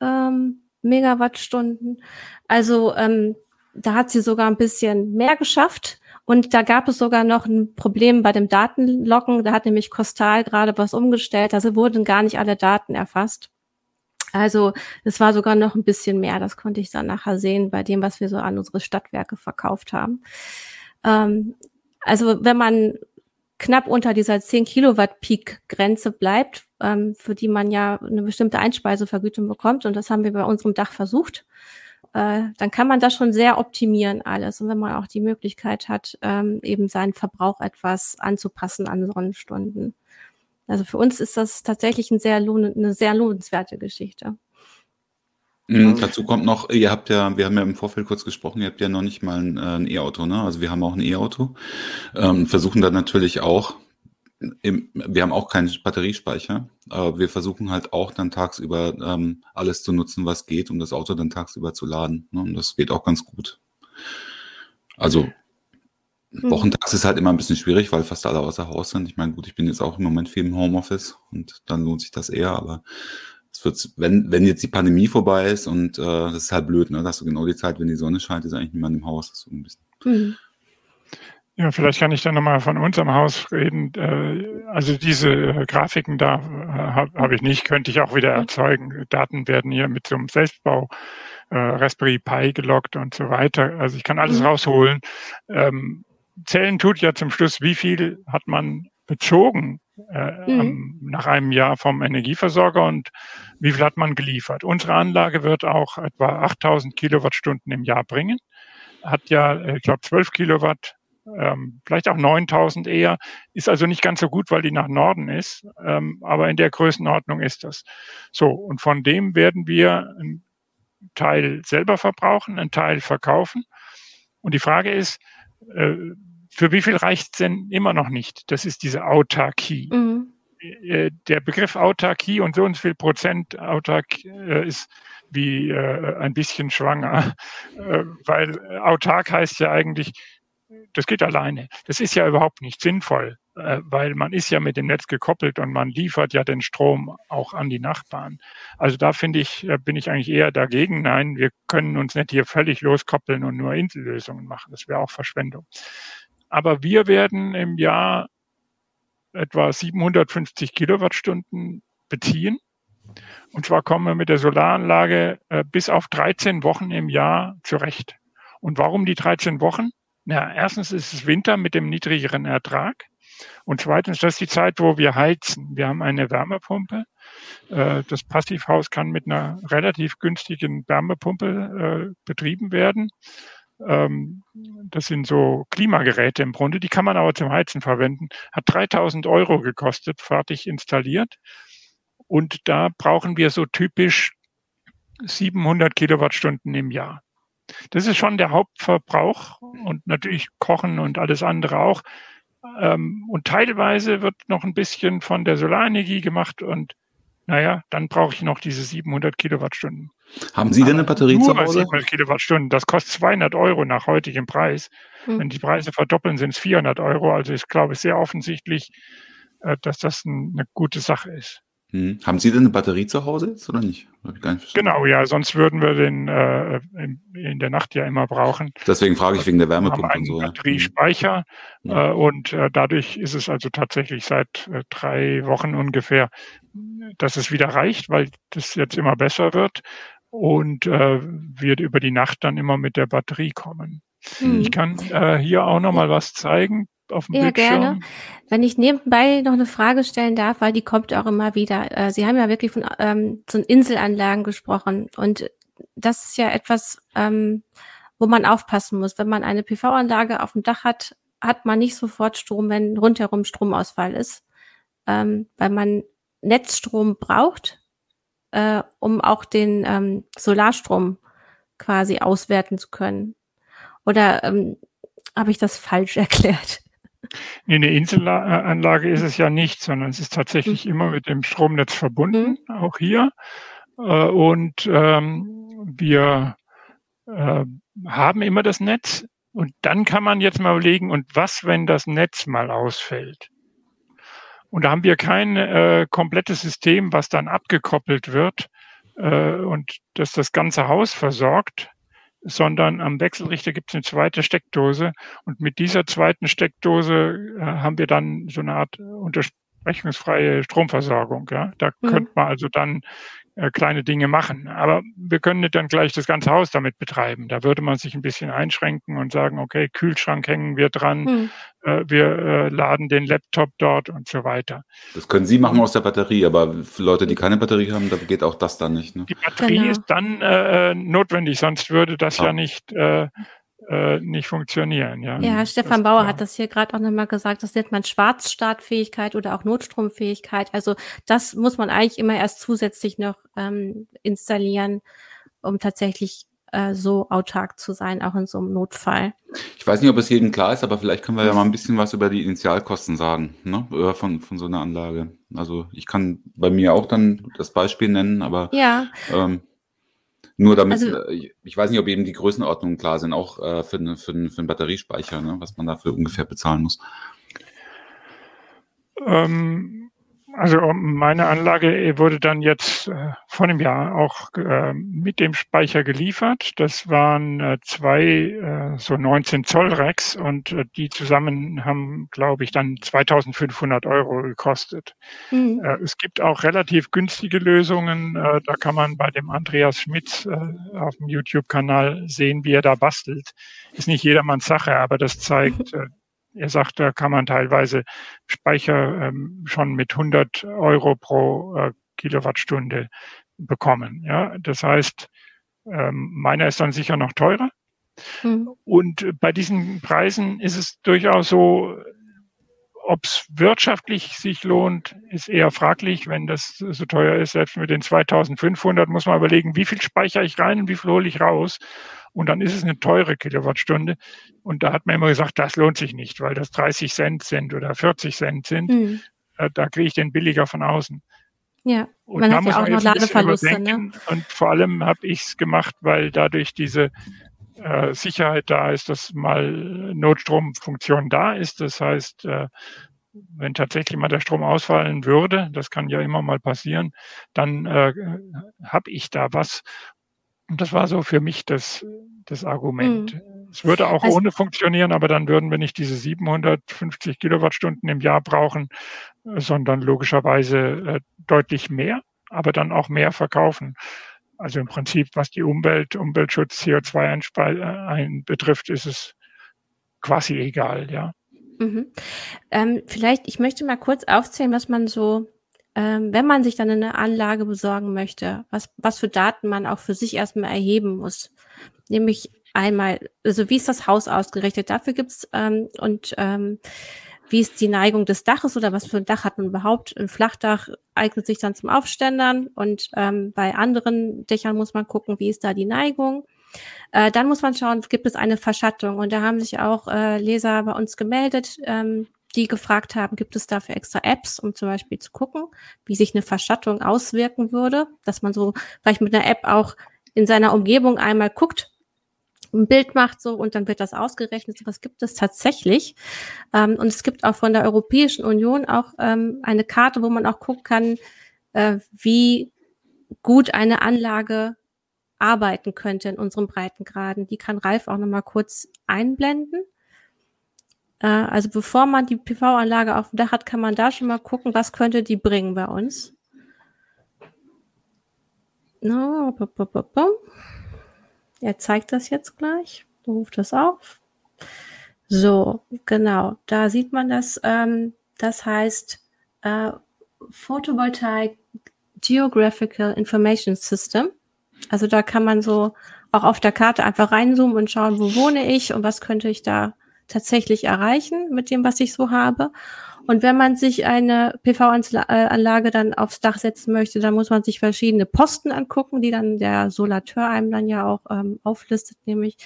ähm, Megawattstunden. Also ähm, da hat sie sogar ein bisschen mehr geschafft. Und da gab es sogar noch ein Problem bei dem Datenlocken. Da hat nämlich Costal gerade was umgestellt. Also wurden gar nicht alle Daten erfasst. Also es war sogar noch ein bisschen mehr. Das konnte ich dann nachher sehen bei dem, was wir so an unsere Stadtwerke verkauft haben. Ähm, also wenn man knapp unter dieser 10 Kilowatt Peak Grenze bleibt, ähm, für die man ja eine bestimmte Einspeisevergütung bekommt, und das haben wir bei unserem Dach versucht, äh, dann kann man das schon sehr optimieren alles. Und wenn man auch die Möglichkeit hat, ähm, eben seinen Verbrauch etwas anzupassen an Sonnenstunden. Also für uns ist das tatsächlich ein sehr eine sehr lohnenswerte Geschichte. Mhm, dazu kommt noch, ihr habt ja, wir haben ja im Vorfeld kurz gesprochen, ihr habt ja noch nicht mal ein, äh, ein E-Auto, ne? Also wir haben auch ein E-Auto, ähm, versuchen dann natürlich auch, im, wir haben auch keinen Batteriespeicher, aber wir versuchen halt auch dann tagsüber ähm, alles zu nutzen, was geht, um das Auto dann tagsüber zu laden. Ne? Und das geht auch ganz gut. Also Mhm. Wochentags ist halt immer ein bisschen schwierig, weil fast alle außer Haus sind. Ich meine, gut, ich bin jetzt auch im Moment viel im Homeoffice und dann lohnt sich das eher, aber es wird, wenn, wenn jetzt die Pandemie vorbei ist und äh, das ist halt blöd, ne? dass du genau die Zeit, wenn die Sonne scheint, ist eigentlich niemand im Haus. Das ist so ein bisschen. Mhm. Ja, vielleicht kann ich dann nochmal von unserem Haus reden. Äh, also diese äh, Grafiken da äh, habe hab ich nicht, könnte ich auch wieder erzeugen. Daten werden hier mit so einem Selbstbau Raspberry Pi gelockt und so weiter. Also ich kann alles mhm. rausholen. Ähm, zählen tut ja zum Schluss, wie viel hat man bezogen äh, mhm. nach einem Jahr vom Energieversorger und wie viel hat man geliefert. Unsere Anlage wird auch etwa 8000 Kilowattstunden im Jahr bringen, hat ja, äh, ich glaube, 12 Kilowatt, ähm, vielleicht auch 9000 eher, ist also nicht ganz so gut, weil die nach Norden ist, ähm, aber in der Größenordnung ist das. So, und von dem werden wir einen Teil selber verbrauchen, einen Teil verkaufen. Und die Frage ist, äh, für wie viel reicht es denn immer noch nicht? Das ist diese Autarkie. Mhm. Äh, der Begriff Autarkie und so und so viel Prozent Autark äh, ist wie äh, ein bisschen schwanger, äh, weil autark heißt ja eigentlich, das geht alleine. Das ist ja überhaupt nicht sinnvoll, äh, weil man ist ja mit dem Netz gekoppelt und man liefert ja den Strom auch an die Nachbarn. Also da finde ich, äh, bin ich eigentlich eher dagegen. Nein, wir können uns nicht hier völlig loskoppeln und nur Insellösungen machen. Das wäre auch Verschwendung. Aber wir werden im Jahr etwa 750 Kilowattstunden beziehen. Und zwar kommen wir mit der Solaranlage äh, bis auf 13 Wochen im Jahr zurecht. Und warum die 13 Wochen? Na, erstens ist es Winter mit dem niedrigeren Ertrag. Und zweitens, das ist die Zeit, wo wir heizen. Wir haben eine Wärmepumpe. Äh, das Passivhaus kann mit einer relativ günstigen Wärmepumpe äh, betrieben werden. Ähm, das sind so Klimageräte im Grunde, die kann man aber zum Heizen verwenden. Hat 3000 Euro gekostet, fertig installiert. Und da brauchen wir so typisch 700 Kilowattstunden im Jahr. Das ist schon der Hauptverbrauch und natürlich Kochen und alles andere auch. Ähm, und teilweise wird noch ein bisschen von der Solarenergie gemacht und naja, dann brauche ich noch diese 700 Kilowattstunden. Haben Sie denn eine Batterie Nur zu Hause? 700 Kilowattstunden. Das kostet 200 Euro nach heutigem Preis. Hm. Wenn die Preise verdoppeln, sind es 400 Euro. Also ich glaube, sehr offensichtlich, äh, dass das eine gute Sache ist. Hm. Haben Sie denn eine Batterie zu Hause jetzt oder nicht? nicht genau, ja, sonst würden wir den äh, in, in, der Nacht ja immer brauchen. Deswegen frage ich wegen der Wärmepumpe. Wir haben einen so, Batteriespeicher ja. äh, und äh, dadurch ist es also tatsächlich seit äh, drei Wochen ungefähr, dass es wieder reicht, weil das jetzt immer besser wird und äh, wir über die Nacht dann immer mit der Batterie kommen. Mhm. Ich kann äh, hier auch noch mal was zeigen auf dem ja, Bildschirm. gerne. Wenn ich nebenbei noch eine Frage stellen darf, weil die kommt auch immer wieder. Äh, Sie haben ja wirklich von ähm, so Inselanlagen gesprochen und das ist ja etwas, ähm, wo man aufpassen muss. Wenn man eine PV-Anlage auf dem Dach hat, hat man nicht sofort Strom, wenn rundherum Stromausfall ist, ähm, weil man Netzstrom braucht, äh, um auch den ähm, Solarstrom quasi auswerten zu können. Oder ähm, habe ich das falsch erklärt? Eine Inselanlage ist es ja nicht, sondern es ist tatsächlich mhm. immer mit dem Stromnetz verbunden, mhm. auch hier. Äh, und ähm, wir äh, haben immer das Netz. Und dann kann man jetzt mal überlegen, und was, wenn das Netz mal ausfällt? Und da haben wir kein äh, komplettes System, was dann abgekoppelt wird äh, und das das ganze Haus versorgt, sondern am Wechselrichter gibt es eine zweite Steckdose. Und mit dieser zweiten Steckdose äh, haben wir dann so eine Art unterbrechungsfreie Stromversorgung. Ja? Da mhm. könnte man also dann äh, kleine Dinge machen. Aber wir können nicht dann gleich das ganze Haus damit betreiben. Da würde man sich ein bisschen einschränken und sagen, okay, Kühlschrank hängen wir dran, hm. äh, wir äh, laden den Laptop dort und so weiter. Das können Sie machen aus der Batterie, aber für Leute, die keine Batterie haben, da geht auch das dann nicht. Ne? Die Batterie genau. ist dann äh, notwendig, sonst würde das ah. ja nicht äh, äh, nicht funktionieren. Ja, ja Stefan das, Bauer ja. hat das hier gerade auch nochmal gesagt, das nennt man Schwarzstartfähigkeit oder auch Notstromfähigkeit. Also das muss man eigentlich immer erst zusätzlich noch ähm, installieren, um tatsächlich äh, so autark zu sein, auch in so einem Notfall. Ich weiß nicht, ob es jedem klar ist, aber vielleicht können wir ja mal ein bisschen was über die Initialkosten sagen, ne? Oder von, von so einer Anlage. Also ich kann bei mir auch dann das Beispiel nennen, aber ja. ähm, nur damit, also, äh, ich weiß nicht, ob eben die Größenordnungen klar sind, auch äh, für, für, für einen Batteriespeicher, ne, was man dafür ungefähr bezahlen muss. Ähm, also meine Anlage wurde dann jetzt äh, vor einem Jahr auch äh, mit dem Speicher geliefert. Das waren äh, zwei äh, so 19 Zoll Racks und äh, die zusammen haben, glaube ich, dann 2500 Euro gekostet. Mhm. Äh, es gibt auch relativ günstige Lösungen. Äh, da kann man bei dem Andreas Schmitz äh, auf dem YouTube-Kanal sehen, wie er da bastelt. Ist nicht jedermanns Sache, aber das zeigt, äh, er sagt, da kann man teilweise Speicher ähm, schon mit 100 Euro pro äh, Kilowattstunde bekommen. Ja, das heißt, ähm, meiner ist dann sicher noch teurer. Mhm. Und bei diesen Preisen ist es durchaus so, ob es wirtschaftlich sich lohnt, ist eher fraglich, wenn das so teuer ist. Selbst mit den 2500 muss man überlegen, wie viel speichere ich rein und wie viel hole ich raus. Und dann ist es eine teure Kilowattstunde. Und da hat man immer gesagt, das lohnt sich nicht, weil das 30 Cent sind oder 40 Cent sind. Mhm. Da kriege ich den billiger von außen. Ja, und man hat ja auch noch Ladeverluste. Ne? Und vor allem habe ich es gemacht, weil dadurch diese äh, Sicherheit da ist, dass mal Notstromfunktion da ist. Das heißt, äh, wenn tatsächlich mal der Strom ausfallen würde, das kann ja immer mal passieren, dann äh, habe ich da was. Und das war so für mich das, das Argument. Mhm. Es würde auch also, ohne funktionieren, aber dann würden wir nicht diese 750 Kilowattstunden im Jahr brauchen, sondern logischerweise äh, deutlich mehr, aber dann auch mehr verkaufen. Also im Prinzip, was die Umwelt, Umweltschutz, CO2 ein betrifft, ist es quasi egal, ja. Mhm. Ähm, vielleicht, ich möchte mal kurz aufzählen, was man so ähm, wenn man sich dann eine Anlage besorgen möchte, was, was für Daten man auch für sich erstmal erheben muss. Nämlich einmal, also wie ist das Haus ausgerichtet? Dafür gibt's ähm, und ähm, wie ist die Neigung des Daches oder was für ein Dach hat man überhaupt? Ein Flachdach eignet sich dann zum Aufständern und ähm, bei anderen Dächern muss man gucken, wie ist da die Neigung. Äh, dann muss man schauen, gibt es eine Verschattung? Und da haben sich auch äh, Leser bei uns gemeldet, ähm, die gefragt haben, gibt es dafür extra Apps, um zum Beispiel zu gucken, wie sich eine Verschattung auswirken würde, dass man so vielleicht mit einer App auch in seiner Umgebung einmal guckt, ein Bild macht so und dann wird das ausgerechnet. Was gibt es tatsächlich. Ähm, und es gibt auch von der Europäischen Union auch ähm, eine Karte, wo man auch gucken kann, äh, wie gut eine Anlage arbeiten könnte in unseren Breitengraden. Die kann Ralf auch nochmal kurz einblenden. Äh, also bevor man die PV-Anlage auf dem Dach hat, kann man da schon mal gucken, was könnte die bringen bei uns. No, er zeigt das jetzt gleich. Ruft das auf. So, genau. Da sieht man das. Ähm, das heißt äh, Photovoltaic Geographical Information System. Also da kann man so auch auf der Karte einfach reinzoomen und schauen, wo wohne ich und was könnte ich da tatsächlich erreichen mit dem, was ich so habe. Und wenn man sich eine PV-Anlage dann aufs Dach setzen möchte, dann muss man sich verschiedene Posten angucken, die dann der Solateur einem dann ja auch ähm, auflistet, nämlich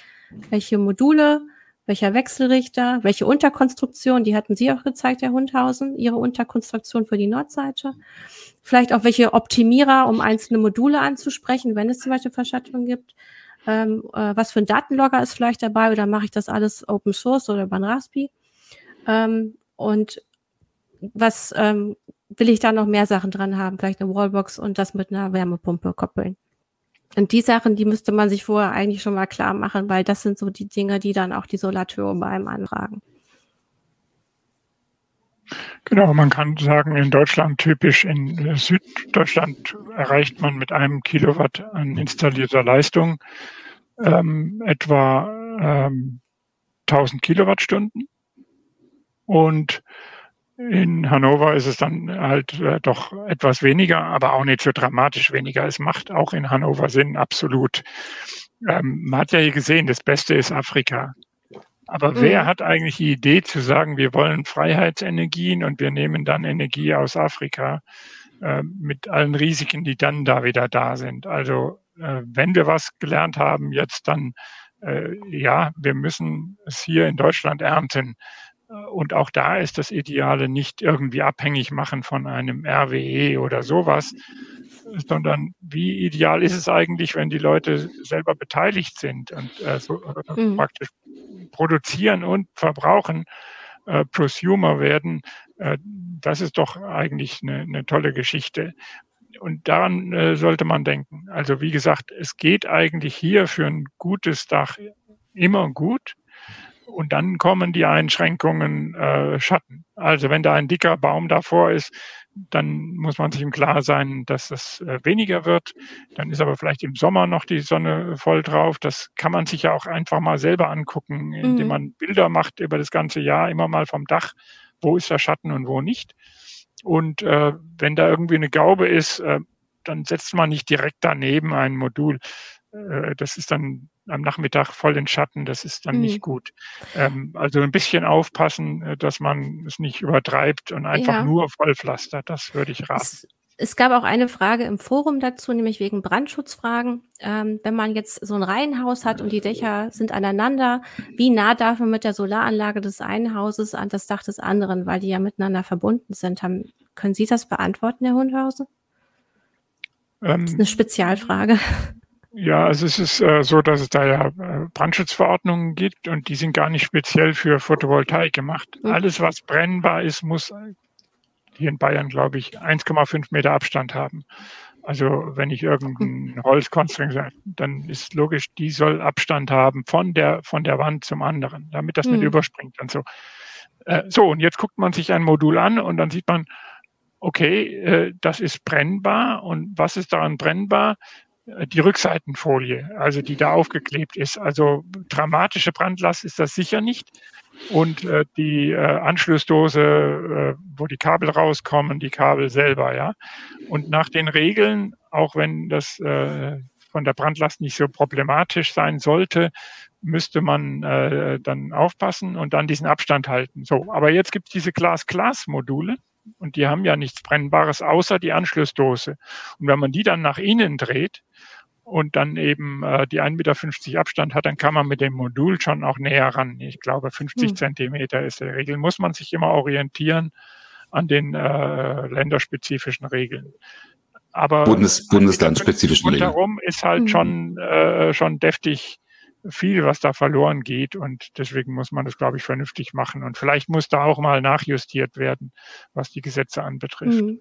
welche Module, welcher Wechselrichter, welche Unterkonstruktion, die hatten Sie auch gezeigt, Herr Hundhausen, Ihre Unterkonstruktion für die Nordseite. Vielleicht auch welche Optimierer, um einzelne Module anzusprechen, wenn es zum Beispiel Verschattungen gibt ähm, äh, was für ein Datenlogger ist vielleicht dabei oder mache ich das alles Open Source oder über ein Raspi. Ähm, und was ähm, will ich da noch mehr Sachen dran haben? Vielleicht eine Wallbox und das mit einer Wärmepumpe koppeln. Und die Sachen, die müsste man sich vorher eigentlich schon mal klar machen, weil das sind so die Dinge, die dann auch die Solateure bei einem anfragen. Genau, man kann sagen, in Deutschland typisch, in Süddeutschland erreicht man mit einem Kilowatt an installierter Leistung ähm, etwa ähm, 1000 Kilowattstunden. Und in Hannover ist es dann halt äh, doch etwas weniger, aber auch nicht so dramatisch weniger. Es macht auch in Hannover Sinn, absolut. Ähm, man hat ja hier gesehen, das Beste ist Afrika. Aber mhm. wer hat eigentlich die Idee zu sagen, wir wollen Freiheitsenergien und wir nehmen dann Energie aus Afrika äh, mit allen Risiken, die dann da wieder da sind? Also äh, wenn wir was gelernt haben, jetzt dann, äh, ja, wir müssen es hier in Deutschland ernten. Und auch da ist das Ideale nicht irgendwie abhängig machen von einem RWE oder sowas, sondern wie ideal ist es eigentlich, wenn die Leute selber beteiligt sind und äh, so, äh, mhm. praktisch produzieren und verbrauchen, äh, Prosumer werden. Äh, das ist doch eigentlich eine, eine tolle Geschichte. Und daran äh, sollte man denken. Also wie gesagt, es geht eigentlich hier für ein gutes Dach immer gut. Und dann kommen die Einschränkungen äh, Schatten. Also wenn da ein dicker Baum davor ist, dann muss man sich im Klar sein, dass es äh, weniger wird. Dann ist aber vielleicht im Sommer noch die Sonne voll drauf. Das kann man sich ja auch einfach mal selber angucken, indem mhm. man Bilder macht über das ganze Jahr, immer mal vom Dach, wo ist der Schatten und wo nicht. Und äh, wenn da irgendwie eine Gaube ist, äh, dann setzt man nicht direkt daneben ein Modul. Äh, das ist dann am Nachmittag voll in Schatten, das ist dann mhm. nicht gut. Ähm, also ein bisschen aufpassen, äh, dass man es nicht übertreibt und einfach ja. nur vollpflastert, das würde ich raten. Es, es, gab auch eine Frage im Forum dazu, nämlich wegen Brandschutzfragen. Ähm, wenn man jetzt so ein Reihenhaus hat und die Dächer sind aneinander, wie nah darf man mit der Solaranlage des einen Hauses an das Dach des anderen, weil die ja miteinander verbunden sind? Haben, können Sie das beantworten, Herr Hundhausen? Ähm, das ist eine Spezialfrage. Ja, also es ist äh, so, dass es da ja äh, Brandschutzverordnungen gibt und die sind gar nicht speziell für Photovoltaik gemacht. Mhm. Alles, was brennbar ist, muss hier in Bayern, glaube ich, 1,5 Meter Abstand haben. Also wenn ich irgendein Holz konstruiere, dann ist logisch, die soll Abstand haben von der, von der Wand zum anderen, damit das mhm. nicht überspringt und so. Äh, so, und jetzt guckt man sich ein Modul an und dann sieht man, okay, äh, das ist brennbar und was ist daran brennbar? Die Rückseitenfolie, also die da aufgeklebt ist. Also dramatische Brandlast ist das sicher nicht. Und äh, die äh, Anschlussdose, äh, wo die Kabel rauskommen, die Kabel selber, ja. Und nach den Regeln, auch wenn das äh, von der Brandlast nicht so problematisch sein sollte, müsste man äh, dann aufpassen und dann diesen Abstand halten. So, aber jetzt gibt es diese Glas-Glas-Module und die haben ja nichts Brennbares außer die Anschlussdose. Und wenn man die dann nach innen dreht und dann eben äh, die 1,50 Meter Abstand hat, dann kann man mit dem Modul schon auch näher ran. Ich glaube, 50 hm. Zentimeter ist die Regel. Muss man sich immer orientieren an den äh, länderspezifischen Regeln. Aber Bundes, Bundeslandspezifischen Regeln. Rundherum ist halt hm. schon, äh, schon deftig viel, was da verloren geht. Und deswegen muss man das, glaube ich, vernünftig machen. Und vielleicht muss da auch mal nachjustiert werden, was die Gesetze anbetrifft. Mhm.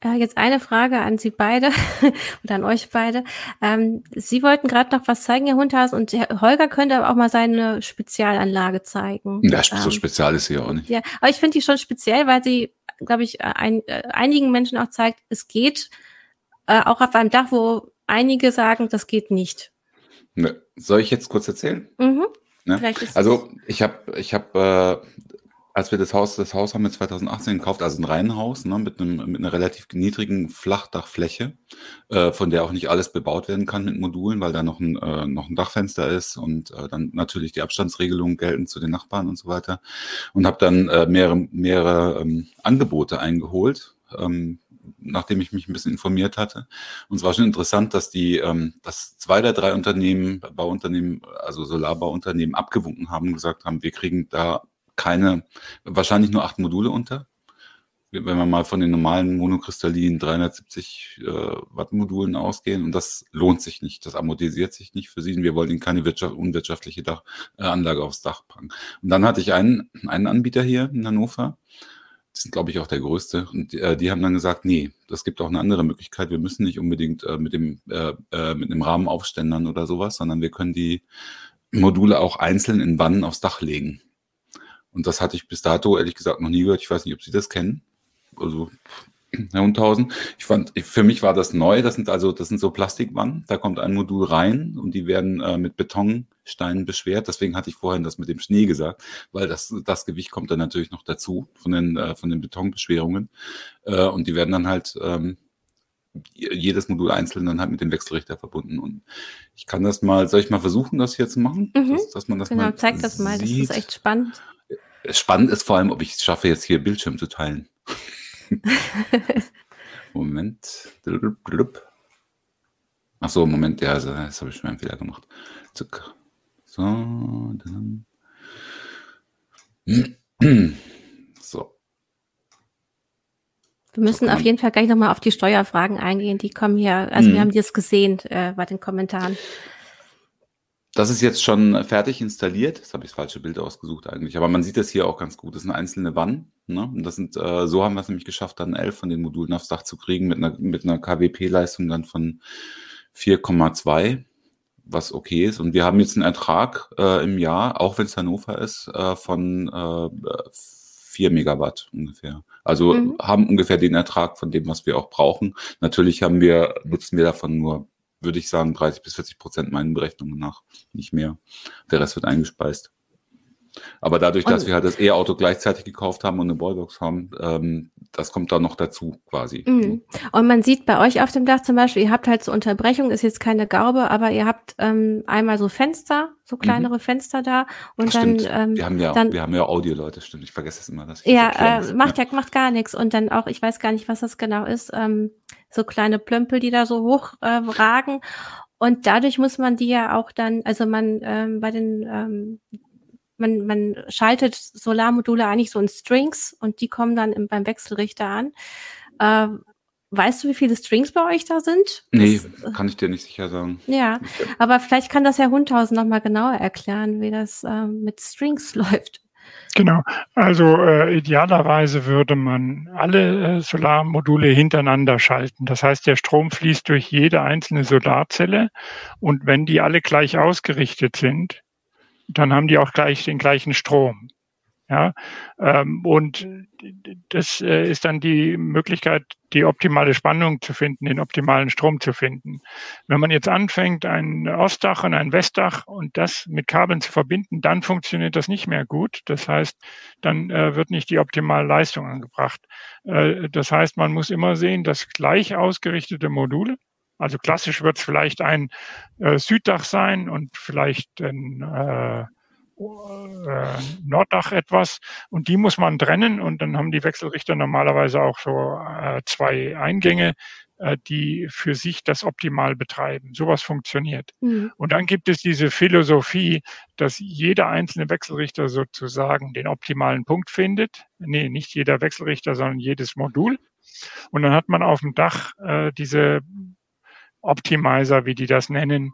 Äh, jetzt eine Frage an Sie beide oder an euch beide. Ähm, Sie wollten gerade noch was zeigen, Herr Hundhaus, und Herr Holger könnte aber auch mal seine Spezialanlage zeigen. Ja, so ähm, spezial ist sie auch nicht. Ja, aber ich finde die schon speziell, weil sie, glaube ich, ein, äh, einigen Menschen auch zeigt, es geht äh, auch auf einem Dach, wo einige sagen, das geht nicht. Ne. Soll ich jetzt kurz erzählen? Mhm. Ne? Also ich habe, ich habe, äh, als wir das Haus, das Haus haben wir 2018 gekauft, also ein Reihenhaus ne, mit, einem, mit einer relativ niedrigen Flachdachfläche, äh, von der auch nicht alles bebaut werden kann mit Modulen, weil da noch ein, äh, noch ein Dachfenster ist und äh, dann natürlich die Abstandsregelungen gelten zu den Nachbarn und so weiter. Und habe dann äh, mehrere, mehrere ähm, Angebote eingeholt. Ähm, nachdem ich mich ein bisschen informiert hatte. Und es war schon interessant, dass die, ähm, dass zwei der drei Unternehmen, Bauunternehmen, also Solarbauunternehmen abgewunken haben und gesagt haben, wir kriegen da keine, wahrscheinlich nur acht Module unter. Wenn wir mal von den normalen monokristallinen 370 äh, Watt Modulen ausgehen, und das lohnt sich nicht, das amortisiert sich nicht für sie. Wir wollen ihnen keine Wirtschaft, unwirtschaftliche Dach, äh, Anlage aufs Dach packen. Und dann hatte ich einen, einen Anbieter hier in Hannover, die sind, glaube ich, auch der größte. Und äh, die haben dann gesagt, nee, das gibt auch eine andere Möglichkeit. Wir müssen nicht unbedingt äh, mit dem äh, äh, mit einem Rahmen aufständern oder sowas, sondern wir können die Module auch einzeln in Wannen aufs Dach legen. Und das hatte ich bis dato ehrlich gesagt noch nie gehört. Ich weiß nicht, ob Sie das kennen. Also Herr Hundhausen. Ich fand, für mich war das neu. Das sind also, das sind so Plastikwannen. Da kommt ein Modul rein und die werden äh, mit Betonsteinen beschwert. Deswegen hatte ich vorhin das mit dem Schnee gesagt, weil das, das Gewicht kommt dann natürlich noch dazu von den, äh, von den Betonbeschwerungen. Äh, und die werden dann halt, ähm, jedes Modul einzeln dann halt mit dem Wechselrichter verbunden. Und ich kann das mal, soll ich mal versuchen, das hier zu machen? Mhm. Dass, dass man das Genau, mal zeig das mal, das ist echt spannend. Spannend ist vor allem, ob ich es schaffe, jetzt hier Bildschirm zu teilen. Moment. Ach so, Moment, ja, also, jetzt habe ich schon einen Fehler gemacht. Zuck. So, dann. So, Wir müssen auf jeden Fall gleich nochmal auf die Steuerfragen eingehen. Die kommen hier, also Mhm. wir haben die jetzt gesehen äh, bei den Kommentaren. Das ist jetzt schon fertig installiert. Jetzt habe ich das falsche Bild ausgesucht eigentlich, aber man sieht das hier auch ganz gut. Das sind einzelne Wannen. Ne? Und das sind, äh, so haben wir es nämlich geschafft, dann elf von den Modulen aufs Dach zu kriegen mit einer, mit einer KWP-Leistung dann von 4,2, was okay ist. Und wir haben jetzt einen Ertrag äh, im Jahr, auch wenn es Hannover ist, äh, von äh, 4 Megawatt ungefähr. Also Mhm. haben ungefähr den Ertrag von dem, was wir auch brauchen. Natürlich haben wir, nutzen wir davon nur, würde ich sagen, 30 bis 40 Prozent meinen Berechnungen nach, nicht mehr. Der Rest wird eingespeist. Aber dadurch, dass Und- wir halt das E-Auto gleichzeitig gekauft haben und eine Ballbox haben, ähm, das kommt da noch dazu quasi. Mhm. Und man sieht bei euch auf dem Dach zum Beispiel, ihr habt halt so Unterbrechung, ist jetzt keine Gaube, aber ihr habt ähm, einmal so Fenster, so kleinere Fenster da und Ach, dann, stimmt. ähm, wir haben ja, dann wir haben ja Audio, Leute, stimmt. Ich vergesse es immer, dass ich das ja, erklären äh, macht ja macht gar nichts und dann auch, ich weiß gar nicht, was das genau ist, ähm, so kleine Plömpel, die da so hoch äh, ragen und dadurch muss man die ja auch dann, also man ähm, bei den ähm, man, man schaltet Solarmodule eigentlich so in Strings und die kommen dann im, beim Wechselrichter an. Ähm, weißt du, wie viele Strings bei euch da sind? Nee, Das, kann ich dir nicht sicher sagen. ja, aber vielleicht kann das Herr Hundhausen noch mal genauer erklären, wie das ähm, mit Strings läuft. Genau. Also äh, idealerweise würde man alle äh, Solarmodule hintereinander schalten. Das heißt, der Strom fließt durch jede einzelne Solarzelle und wenn die alle gleich ausgerichtet sind, dann haben die auch gleich den gleichen Strom. Ja, ähm, und das äh, ist dann die Möglichkeit, die optimale Spannung zu finden, den optimalen Strom zu finden. Wenn man jetzt anfängt, ein Ostdach und ein Westdach und das mit Kabeln zu verbinden, dann funktioniert das nicht mehr gut. Das heißt, dann äh, wird nicht die optimale Leistung angebracht. Äh, das heißt, man muss immer sehen, dass gleich ausgerichtete Module, also klassisch wird es vielleicht ein äh, Süddach sein und vielleicht ein äh, äh, Norddach etwas und die muss man trennen und dann haben die Wechselrichter normalerweise auch so äh, zwei Eingänge, äh, die für sich das optimal betreiben. Sowas funktioniert. Mhm. Und dann gibt es diese Philosophie, dass jeder einzelne Wechselrichter sozusagen den optimalen Punkt findet. Nee, nicht jeder Wechselrichter, sondern jedes Modul. Und dann hat man auf dem Dach äh, diese Optimizer, wie die das nennen.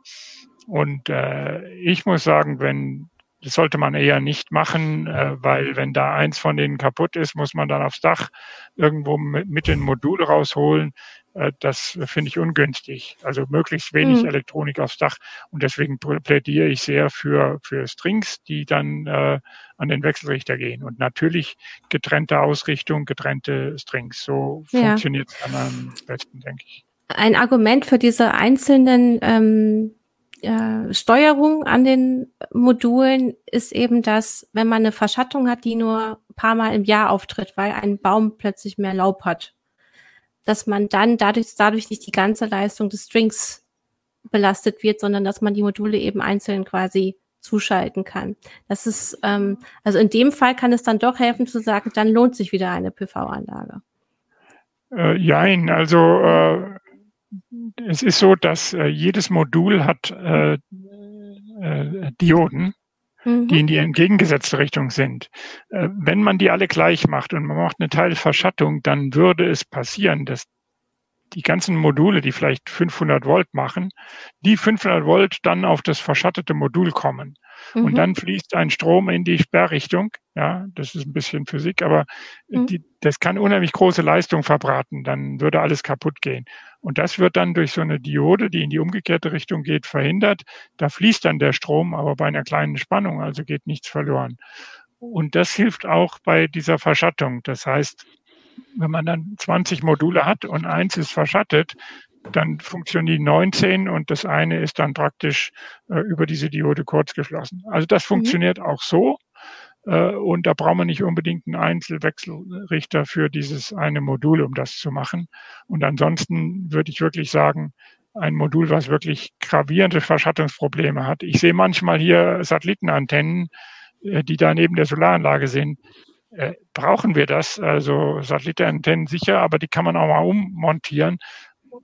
Und äh, ich muss sagen, wenn das sollte man eher nicht machen, äh, weil wenn da eins von denen kaputt ist, muss man dann aufs Dach irgendwo mit, mit den Modul rausholen. Äh, das finde ich ungünstig. Also möglichst wenig Mhm. Elektronik aufs Dach. Und deswegen pl- plädiere ich sehr für, für Strings, die dann äh, an den Wechselrichter gehen. Und natürlich getrennte Ausrichtung, getrennte Strings. So Ja. funktioniert es am besten, denke ich. Ein Argument für diese einzelnen ähm, äh, Steuerung an den Modulen ist eben, dass wenn man eine Verschattung hat, die nur ein paar Mal im Jahr auftritt, weil ein Baum plötzlich mehr Laub hat, dass man dann dadurch, dadurch nicht die ganze Leistung des Strings belastet wird, sondern dass man die Module eben einzeln quasi zuschalten kann. Das ist, ähm, also in dem Fall kann es dann doch helfen zu sagen, dann lohnt sich wieder eine PV-Anlage. Äh, jein, also äh, es ist so, dass äh, jedes Modul hat äh, äh, Dioden, Mhm. die in die entgegengesetzte Richtung sind. Äh, wenn man die alle gleich macht und man macht eine Teilverschattung, dann würde es passieren, dass die ganzen Module, die vielleicht 500 Volt machen, die 500 Volt dann auf das verschattete Modul kommen. Mhm. Und dann fließt ein Strom in die Sperrrichtung. Ja, das ist ein bisschen Physik, aber mhm. die, das kann unheimlich große Leistung verbraten. Dann würde alles kaputt gehen. Und das wird dann durch so eine Diode, die in die umgekehrte Richtung geht, verhindert. Da fließt dann der Strom, aber bei einer kleinen Spannung, also geht nichts verloren. Und das hilft auch bei dieser Verschattung. Das heißt, wenn man dann 20 Module hat und eins ist verschattet, dann funktionieren 19 und das eine ist dann praktisch äh, über diese Diode kurzgeschlossen. Also das mhm. funktioniert mhm. auch so. Äh, und da braucht man nicht unbedingt einen Einzelwechselrichter für dieses eine Modul, um das zu machen. Und ansonsten würde ich wirklich sagen, ein Modul, was wirklich gravierende Verschattungsprobleme hat. Ich sehe manchmal hier Satellitenantennen, äh, die da neben der Solaranlage sind. Äh, brauchen wir das? Also Satellitenantennen sicher, aber die kann man auch mal ummontieren.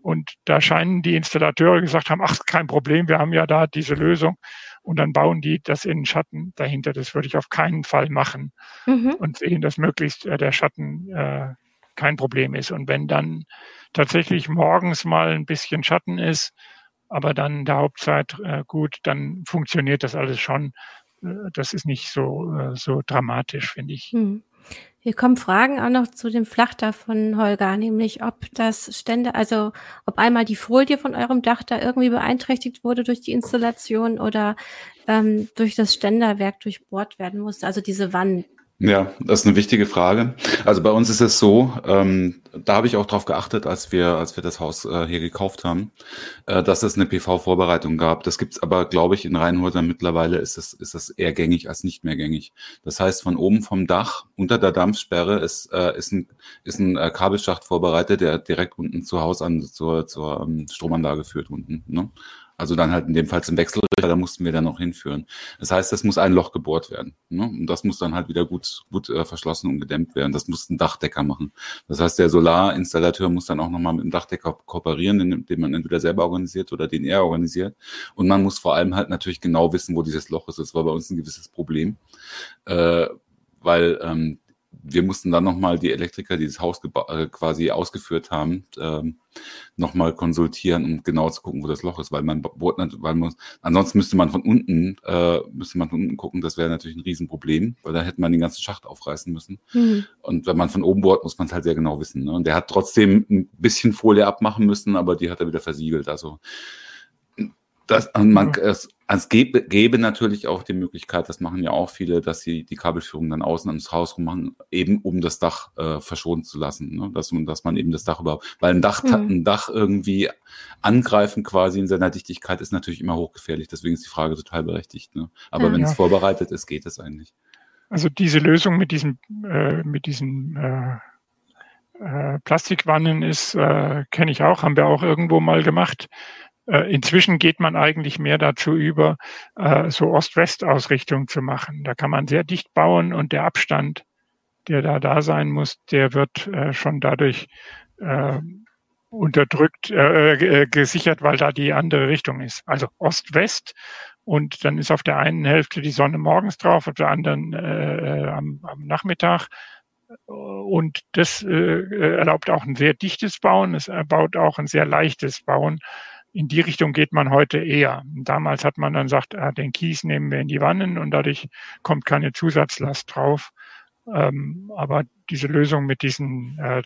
Und da scheinen die Installateure gesagt haben, ach, kein Problem, wir haben ja da diese Lösung. Und dann bauen die das in den Schatten dahinter. Das würde ich auf keinen Fall machen. Mhm. Und sehen, dass möglichst äh, der Schatten äh, kein Problem ist. Und wenn dann tatsächlich morgens mal ein bisschen Schatten ist, aber dann der Hauptzeit äh, gut, dann funktioniert das alles schon. Äh, das ist nicht so, äh, so dramatisch, finde ich. Mhm. Hier kommen Fragen auch noch zu dem Flachdach von Holger, nämlich ob das Stände, also ob einmal die Folie von eurem Dach da irgendwie beeinträchtigt wurde durch die Installation oder ähm, durch das Ständerwerk durchbohrt werden musste, also diese Wand. Ja, das ist eine wichtige Frage. Also bei uns ist es so, ähm, da habe ich auch darauf geachtet, als wir, als wir das Haus äh, hier gekauft haben, äh, dass es eine PV-Vorbereitung gab. Das gibt's aber, glaube ich, in Reihenhäusern mittlerweile ist es, ist es eher gängig als nicht mehr gängig. Das heißt, von oben vom Dach unter der Dampfsperre ist, äh, ist ein, ist ein äh, Kabelschacht vorbereitet, der direkt unten zu Haus an zur, zur ähm, Stromanlage führt unten. Ne? Also dann halt in dem Fall zum Wechselrichter, da mussten wir dann noch hinführen. Das heißt, es muss ein Loch gebohrt werden. Ne? Und das muss dann halt wieder gut, gut äh, verschlossen und gedämmt werden. Das muss ein Dachdecker machen. Das heißt, der Solarinstallateur muss dann auch nochmal mit dem Dachdecker kooperieren, den, den man entweder selber organisiert oder den er organisiert. Und man muss vor allem halt natürlich genau wissen, wo dieses Loch ist. Das war bei uns ein gewisses Problem. Äh, weil ähm, wir mussten dann nochmal die Elektriker, die das Haus äh, quasi ausgeführt haben, ähm, nochmal konsultieren, um genau zu gucken, wo das Loch ist, weil man, weil man ansonsten müsste man von unten, äh, müsste man von unten gucken, das wäre natürlich ein Riesenproblem, weil da hätte man den ganzen Schacht aufreißen müssen. Mhm. Und wenn man von oben bohrt, muss man es halt sehr genau wissen. Ne? Und der hat trotzdem ein bisschen Folie abmachen müssen, aber die hat er wieder versiegelt. Also das, man, es, es gäbe, gäbe natürlich auch die Möglichkeit, das machen ja auch viele, dass sie die Kabelführung dann außen ums Haus rum machen, eben um das Dach äh, verschont zu lassen. Ne? Dass, man, dass man eben das Dach überhaupt, weil ein Dach, mhm. ein Dach irgendwie angreifen quasi in seiner Dichtigkeit ist natürlich immer hochgefährlich. Deswegen ist die Frage total berechtigt. Ne? Aber ja, wenn ja. es vorbereitet ist, geht es eigentlich. Also diese Lösung mit diesem, äh, mit diesem äh, äh, Plastikwannen ist, äh, kenne ich auch, haben wir auch irgendwo mal gemacht. Äh, inzwischen geht man eigentlich mehr dazu über, äh, so Ost-West-Ausrichtung zu machen. Da kann man sehr dicht bauen und der Abstand, der da da sein muss, der wird äh, schon dadurch unterdrückt, äh, gesichert, weil da die andere Richtung ist. Also Ost-West und dann ist auf der einen Hälfte die Sonne morgens drauf, auf der anderen äh, am, am Nachmittag. Und das äh, erlaubt auch ein sehr dichtes Bauen. Es erbaut auch ein sehr leichtes Bauen in die Richtung geht man heute eher. Damals hat man dann gesagt, ah, den Kies nehmen wir in die Wannen und dadurch kommt keine Zusatzlast drauf. Ähm, aber diese Lösung mit diesen, äh,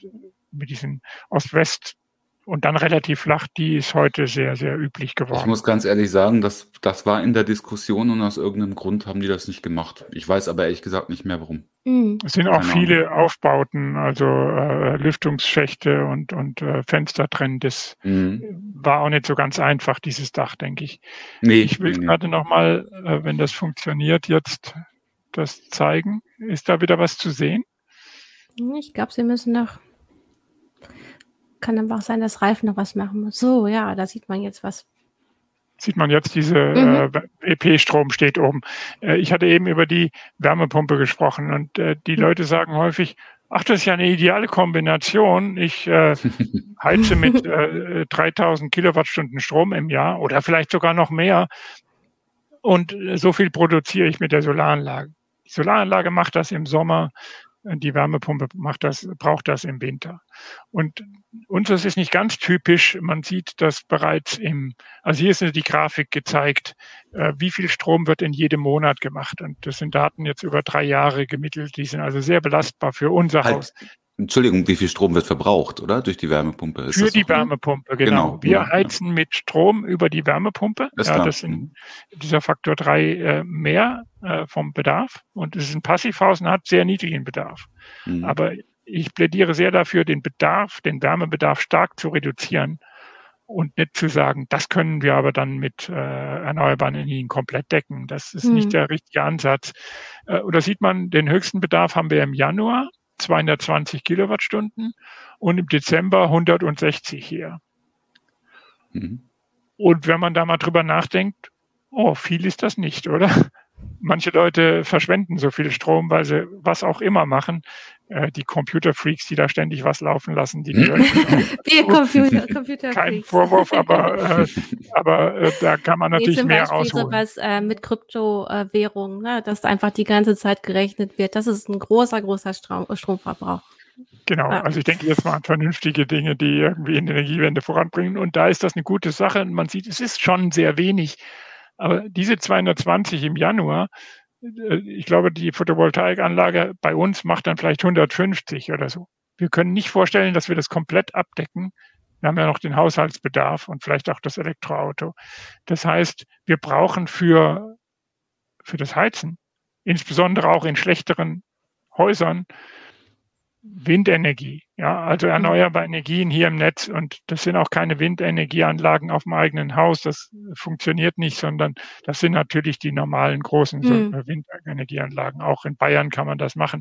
mit diesen Ost-West und dann relativ flach, die ist heute sehr, sehr üblich geworden. Ich muss ganz ehrlich sagen, das, das war in der Diskussion und aus irgendeinem Grund haben die das nicht gemacht. Ich weiß aber ehrlich gesagt nicht mehr warum. Mhm. Es sind auch Keine viele Ahnung. Aufbauten, also äh, Lüftungsschächte und, und äh, Fenstertrennen. Das mhm. war auch nicht so ganz einfach, dieses Dach, denke ich. Nee, ich will nee. gerade nochmal, äh, wenn das funktioniert, jetzt das zeigen. Ist da wieder was zu sehen? Ich glaube, Sie müssen noch kann aber auch sein, dass Ralf noch was machen muss. So, ja, da sieht man jetzt was. Sieht man jetzt, diese mhm. äh, EP-Strom steht oben. Äh, ich hatte eben über die Wärmepumpe gesprochen und äh, die mhm. Leute sagen häufig, ach, das ist ja eine ideale Kombination. Ich äh, heize mit äh, 3000 Kilowattstunden Strom im Jahr oder vielleicht sogar noch mehr. Und äh, so viel produziere ich mit der Solaranlage. Die Solaranlage macht das im Sommer Die Wärmepumpe macht das, braucht das im Winter. Und unseres ist nicht ganz typisch. Man sieht das bereits im, also hier ist die Grafik gezeigt, äh, wie viel Strom wird in jedem Monat gemacht. Und das sind Daten jetzt über drei Jahre gemittelt. Die sind also sehr belastbar für unser halt, Haus. Entschuldigung, wie viel Strom wird verbraucht, oder? Durch die Wärmepumpe? Ist für die Wärmepumpe, genau. genau. Wir ja, heizen ja. mit Strom über die Wärmepumpe. Das, ja, das sind dieser Faktor drei äh, mehr äh, vom Bedarf. Und es ist ein Passivhaus und hat sehr niedrigen Bedarf. Mhm. Aber ich plädiere sehr dafür, den Bedarf, den Wärmebedarf stark zu reduzieren und nicht zu sagen, das können wir aber dann mit äh, erneuerbaren Energien komplett decken. Das ist mhm. nicht der richtige Ansatz. Äh, oder sieht man, den höchsten Bedarf haben wir im Januar 220 Kilowattstunden und im Dezember 160 hier. Mhm. Und wenn man da mal drüber nachdenkt, oh, viel ist das nicht, oder? Manche Leute verschwenden so viel Strom, weil sie was auch immer machen. Äh, die Computerfreaks, die da ständig was laufen lassen, die, die Wir Computer, Computer Kein Vorwurf, aber, äh, aber äh, da kann man natürlich nee, zum mehr Beispiel rausholen. sowas äh, mit Kryptowährungen, ne, dass einfach die ganze Zeit gerechnet wird. Das ist ein großer, großer Strom, Stromverbrauch. Genau, also ich denke jetzt mal an vernünftige Dinge, die irgendwie in die Energiewende voranbringen. Und da ist das eine gute Sache. Und man sieht, es ist schon sehr wenig. Aber diese 220 im Januar, äh, ich glaube, die Photovoltaikanlage bei uns macht dann vielleicht 150 oder so. Wir können nicht vorstellen, dass wir das komplett abdecken. Wir haben ja noch den Haushaltsbedarf und vielleicht auch das Elektroauto. Das heißt, wir brauchen für, für das Heizen, insbesondere auch in schlechteren Häusern, Windenergie, ja, also mhm. erneuerbare Energien hier im Netz und das sind auch keine Windenergieanlagen auf dem eigenen Haus, das funktioniert nicht, sondern das sind natürlich die normalen großen mhm. Windenergieanlagen. Auch in Bayern kann man das machen.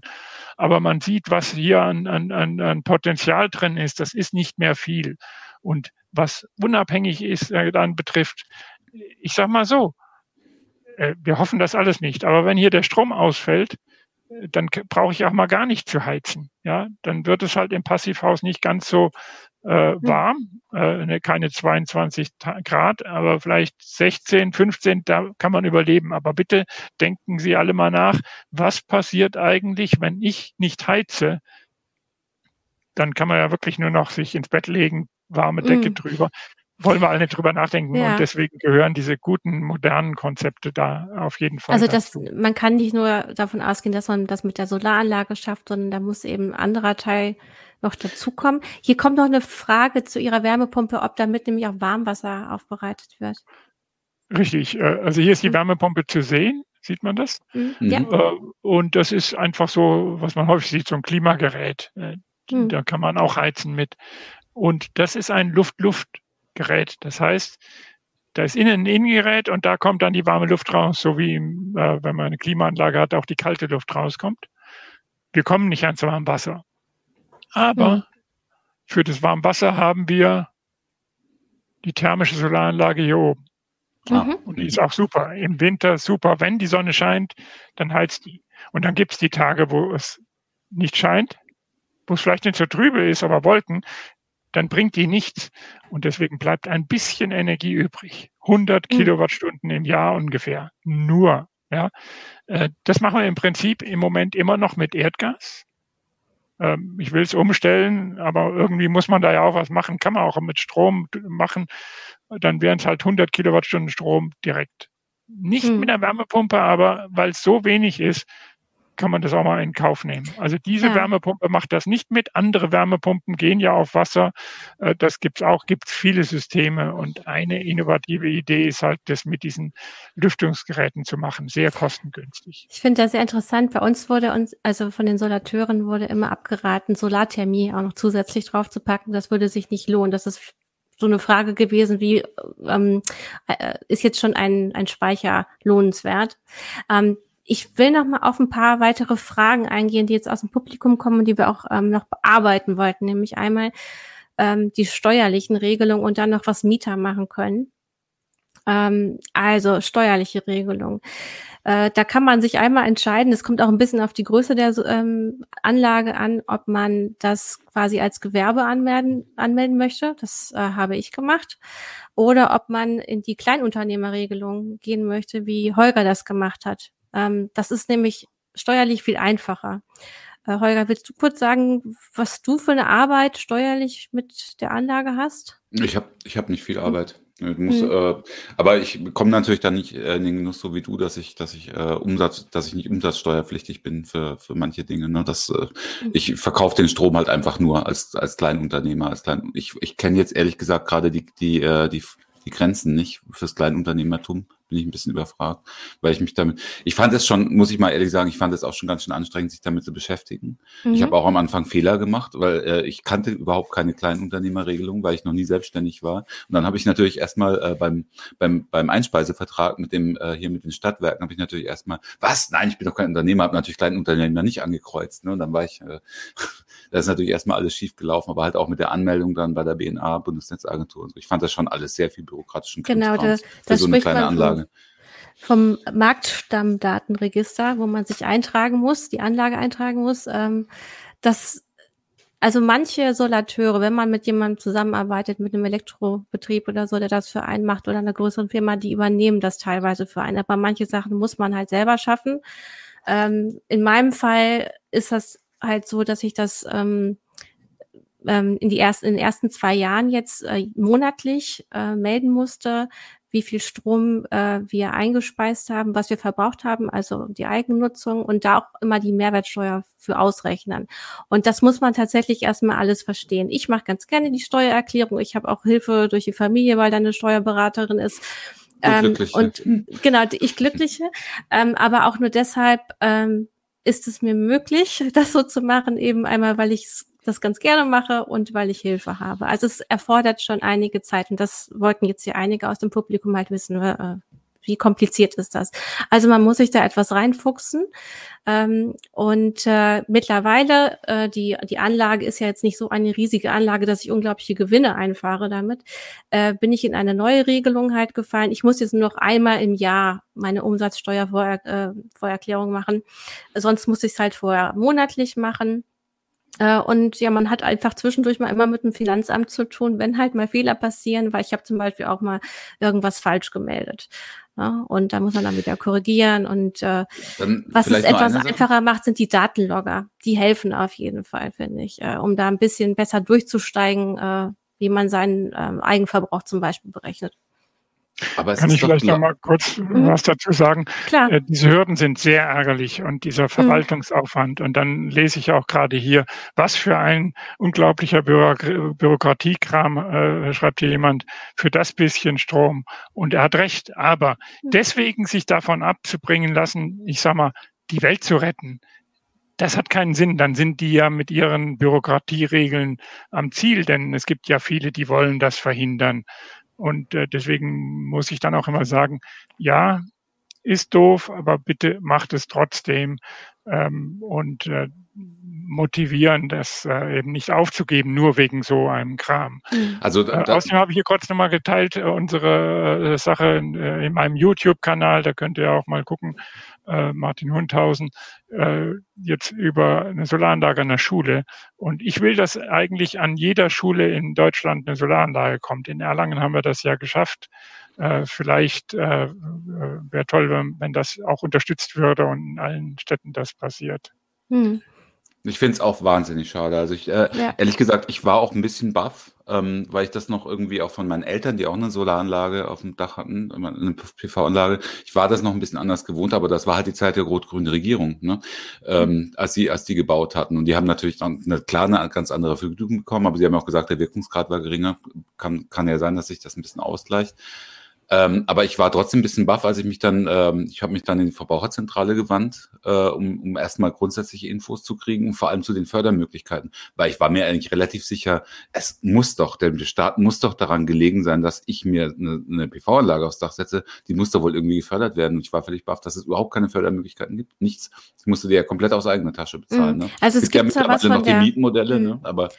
Aber man sieht, was hier an, an, an Potenzial drin ist, das ist nicht mehr viel. Und was unabhängig ist, äh, dann betrifft, ich sag mal so, äh, wir hoffen das alles nicht, aber wenn hier der Strom ausfällt, dann brauche ich auch mal gar nicht zu heizen. Ja, dann wird es halt im Passivhaus nicht ganz so äh, hm. warm, äh, ne, keine 22 Grad, aber vielleicht 16, 15, da kann man überleben. Aber bitte denken Sie alle mal nach, was passiert eigentlich, wenn ich nicht heize? Dann kann man ja wirklich nur noch sich ins Bett legen, warme Decke mm. drüber wollen wir alle nicht drüber nachdenken. Ja. Und deswegen gehören diese guten, modernen Konzepte da auf jeden Fall. Also das, man kann nicht nur davon ausgehen, dass man das mit der Solaranlage schafft, sondern da muss eben ein anderer Teil noch dazukommen. Hier kommt noch eine Frage zu Ihrer Wärmepumpe, ob damit nämlich auch Warmwasser aufbereitet wird. Richtig. Äh, also hier ist die mhm. Wärmepumpe zu sehen. Sieht man das? Mhm. Ja. Äh, und das ist einfach so, was man häufig sieht, so ein Klimagerät. Äh, mhm. Da kann man auch heizen mit. Und das ist ein Luft-Luft Gerät. Das heißt, da ist innen ein Innengerät und da kommt dann die warme Luft raus, so wie äh, wenn man eine Klimaanlage hat, auch die kalte Luft rauskommt. Wir kommen nicht ans warme Wasser. Aber mhm. für das warme Wasser haben wir die thermische Solaranlage hier oben. Mhm. Und die ist auch super. Im Winter super. Wenn die Sonne scheint, dann heizt die. Und dann gibt es die Tage, wo es nicht scheint, wo es vielleicht nicht so trübe ist, aber Wolken, dann bringt die nichts. Und deswegen bleibt ein bisschen Energie übrig. 100 mhm. Kilowattstunden im Jahr ungefähr. Nur. Ja, äh, das machen wir im Prinzip im Moment immer noch mit Erdgas. Ähm, ich will es umstellen, aber irgendwie muss man da ja auch was machen. Kann man auch mit Strom machen. Dann wären es halt 100 Kilowattstunden Strom direkt. Nicht mhm. mit einer Wärmepumpe, aber weil es so wenig ist, kann man das auch mal in Kauf nehmen. Also diese ja. Wärmepumpe macht das nicht mit. Andere Wärmepumpen gehen ja auf Wasser. Äh, das gibt's auch, gibt's viele Systeme. Und eine innovative Idee ist halt, das mit diesen Lüftungsgeräten zu machen. Sehr kostengünstig. Ich finde das sehr interessant. Bei uns wurde uns, also von den Solateuren wurde immer abgeraten, Solarthermie auch noch zusätzlich draufzupacken. Das würde sich nicht lohnen. Das ist so eine Frage gewesen, wie ähm, äh, ist jetzt schon ein, ein Speicher lohnenswert? Ähm, ich will noch mal auf ein paar weitere Fragen eingehen, die jetzt aus dem Publikum kommen und die wir auch ähm, noch bearbeiten wollten, nämlich einmal ähm, die steuerlichen Regelungen und dann noch was Mieter machen können. Ähm, also steuerliche Regelung. Äh, da kann man sich einmal entscheiden, es kommt auch ein bisschen auf die Größe der ähm, Anlage an, ob man das quasi als Gewerbe anmelden, anmelden möchte. Das äh, habe ich gemacht. Oder ob man in die Kleinunternehmerregelung gehen möchte, wie Holger das gemacht hat. Ähm, das ist nämlich steuerlich viel einfacher. Äh, Holger, willst du kurz sagen, was du für eine Arbeit steuerlich mit der Anlage hast? Ich habe ich hab nicht viel hm. Arbeit. Du musst, mhm. äh, aber ich komme natürlich dann nicht äh, in den Genuss so wie du, dass ich, dass ich äh, Umsatz, dass ich nicht umsatzsteuerpflichtig bin für, für manche Dinge. Ne? Das, äh, mhm. Ich verkaufe den Strom halt einfach nur als, als Kleinunternehmer. Als Klein, ich ich kenne jetzt ehrlich gesagt gerade die, die, äh, die, die Grenzen nicht fürs Kleinunternehmertum bin ich ein bisschen überfragt, weil ich mich damit, ich fand es schon, muss ich mal ehrlich sagen, ich fand es auch schon ganz schön anstrengend, sich damit zu beschäftigen. Mhm. Ich habe auch am Anfang Fehler gemacht, weil äh, ich kannte überhaupt keine Kleinunternehmerregelung, weil ich noch nie selbstständig war. Und dann habe ich natürlich erstmal äh, beim, beim, beim Einspeisevertrag mit dem, äh, hier mit den Stadtwerken, habe ich natürlich erstmal, was? Nein, ich bin doch kein Unternehmer, habe natürlich Kleinunternehmer nicht angekreuzt. Ne? Und dann war ich, äh, da ist natürlich erstmal alles schief gelaufen, aber halt auch mit der Anmeldung dann bei der BNA, Bundesnetzagentur und so. Ich fand das schon alles sehr viel bürokratischen Genau, das, das so eine kleine Anlage. Frage. Vom Marktstammdatenregister, wo man sich eintragen muss, die Anlage eintragen muss. Ähm, das, also manche Solateure, wenn man mit jemandem zusammenarbeitet, mit einem Elektrobetrieb oder so, der das für einen macht oder einer größeren Firma, die übernehmen das teilweise für einen. Aber manche Sachen muss man halt selber schaffen. Ähm, in meinem Fall ist das halt so, dass ich das ähm, ähm in, die ersten, in den ersten zwei Jahren jetzt äh, monatlich äh, melden musste, wie viel Strom äh, wir eingespeist haben, was wir verbraucht haben, also die Eigennutzung und da auch immer die Mehrwertsteuer für ausrechnen. Und das muss man tatsächlich erstmal alles verstehen. Ich mache ganz gerne die Steuererklärung. Ich habe auch Hilfe durch die Familie, weil da eine Steuerberaterin ist. Ähm, und genau, ich glückliche, ähm, aber auch nur deshalb ähm, ist es mir möglich, das so zu machen, eben einmal, weil ich das ganz gerne mache und weil ich Hilfe habe. Also es erfordert schon einige Zeit und das wollten jetzt hier einige aus dem Publikum halt wissen, äh, wie kompliziert ist das? Also man muss sich da etwas reinfuchsen. Ähm, und äh, mittlerweile, äh, die, die Anlage ist ja jetzt nicht so eine riesige Anlage, dass ich unglaubliche Gewinne einfahre damit, äh, bin ich in eine neue Regelung halt gefallen. Ich muss jetzt nur noch einmal im Jahr meine Umsatzsteuervorerklärung äh, machen. Sonst muss ich es halt vorher monatlich machen. Äh, und ja, man hat einfach zwischendurch mal immer mit dem Finanzamt zu tun, wenn halt mal Fehler passieren, weil ich habe zum Beispiel auch mal irgendwas falsch gemeldet. Ja, und da muss man dann wieder korrigieren. Und äh, was es etwas einfacher macht, sind die Datenlogger. Die helfen auf jeden Fall, finde ich, äh, um da ein bisschen besser durchzusteigen, äh, wie man seinen äh, Eigenverbrauch zum Beispiel berechnet. Aber Kann ich vielleicht noch mal kurz mhm. was dazu sagen? Klar. Äh, diese Hürden sind sehr ärgerlich und dieser mhm. Verwaltungsaufwand. Mhm. Und dann lese ich auch gerade hier, was für ein unglaublicher Bürok Bürokratiekram, äh, schreibt hier jemand, für das bisschen Strom. Und er hat recht. Aber mhm. deswegen sich davon abzubringen lassen, ich sag mal, die Welt zu retten, das hat keinen Sinn. Dann sind die ja mit ihren Bürokratieregeln am Ziel, denn es gibt ja viele, die wollen das verhindern. Und äh, deswegen muss ich dann auch immer sagen, ja, ist doof, aber bitte macht es trotzdem. Ähm, und äh, motivieren, das äh, eben nicht aufzugeben, nur wegen so einem Kram. Mhm. Also äh, außerdem habe ich hier kurz nochmal geteilt äh, unsere äh, Sache in, äh, in meinem YouTube-Kanal, da könnt ihr auch mal gucken, äh, Martin Hundhausen, äh, jetzt über eine Solaranlage an der Schule. Und ich will, dass eigentlich an jeder Schule in Deutschland eine Solaranlage kommt. In Erlangen haben wir das ja geschafft. Äh, vielleicht äh, äh wäre toll, wenn, wenn, das auch unterstützt würde und in allen Städten das passiert. Hm. Ich finde es auch wahnsinnig schade. Also ich, äh, ja. ehrlich gesagt, ich war auch ein bisschen baff, ähm, weil ich das noch irgendwie auch von meinen Eltern, die auch eine Solaranlage auf dem Dach hatten, eine PV-Anlage, ich war das noch ein bisschen anders gewohnt, aber das war halt die Zeit der rot-grünen Regierung, ne? ähm, als sie, als die gebaut hatten. Und die haben natürlich dann eine klar eine ganz andere Vergütung bekommen, aber sie haben auch gesagt, der Wirkungsgrad war geringer. Kann, kann ja sein, dass sich das ein bisschen ausgleicht. Ähm, aber ich war trotzdem ein bisschen baff, als ich mich dann, ähm, ich habe mich dann in die Verbraucherzentrale gewandt, äh, um, um erstmal grundsätzliche Infos zu kriegen und vor allem zu den Fördermöglichkeiten. Weil ich war mir eigentlich relativ sicher, es muss doch, der Staat muss doch daran gelegen sein, dass ich mir eine, eine PV-Anlage aufs Dach setze. Die muss doch wohl irgendwie gefördert werden. Und ich war völlig baff, dass es überhaupt keine Fördermöglichkeiten gibt. Nichts. Ich musste die ja komplett aus eigener Tasche bezahlen. Mhm. Ne? Also es, es gibt, gibt ja mittlerweile noch die Mietmodelle, mhm. ne? aber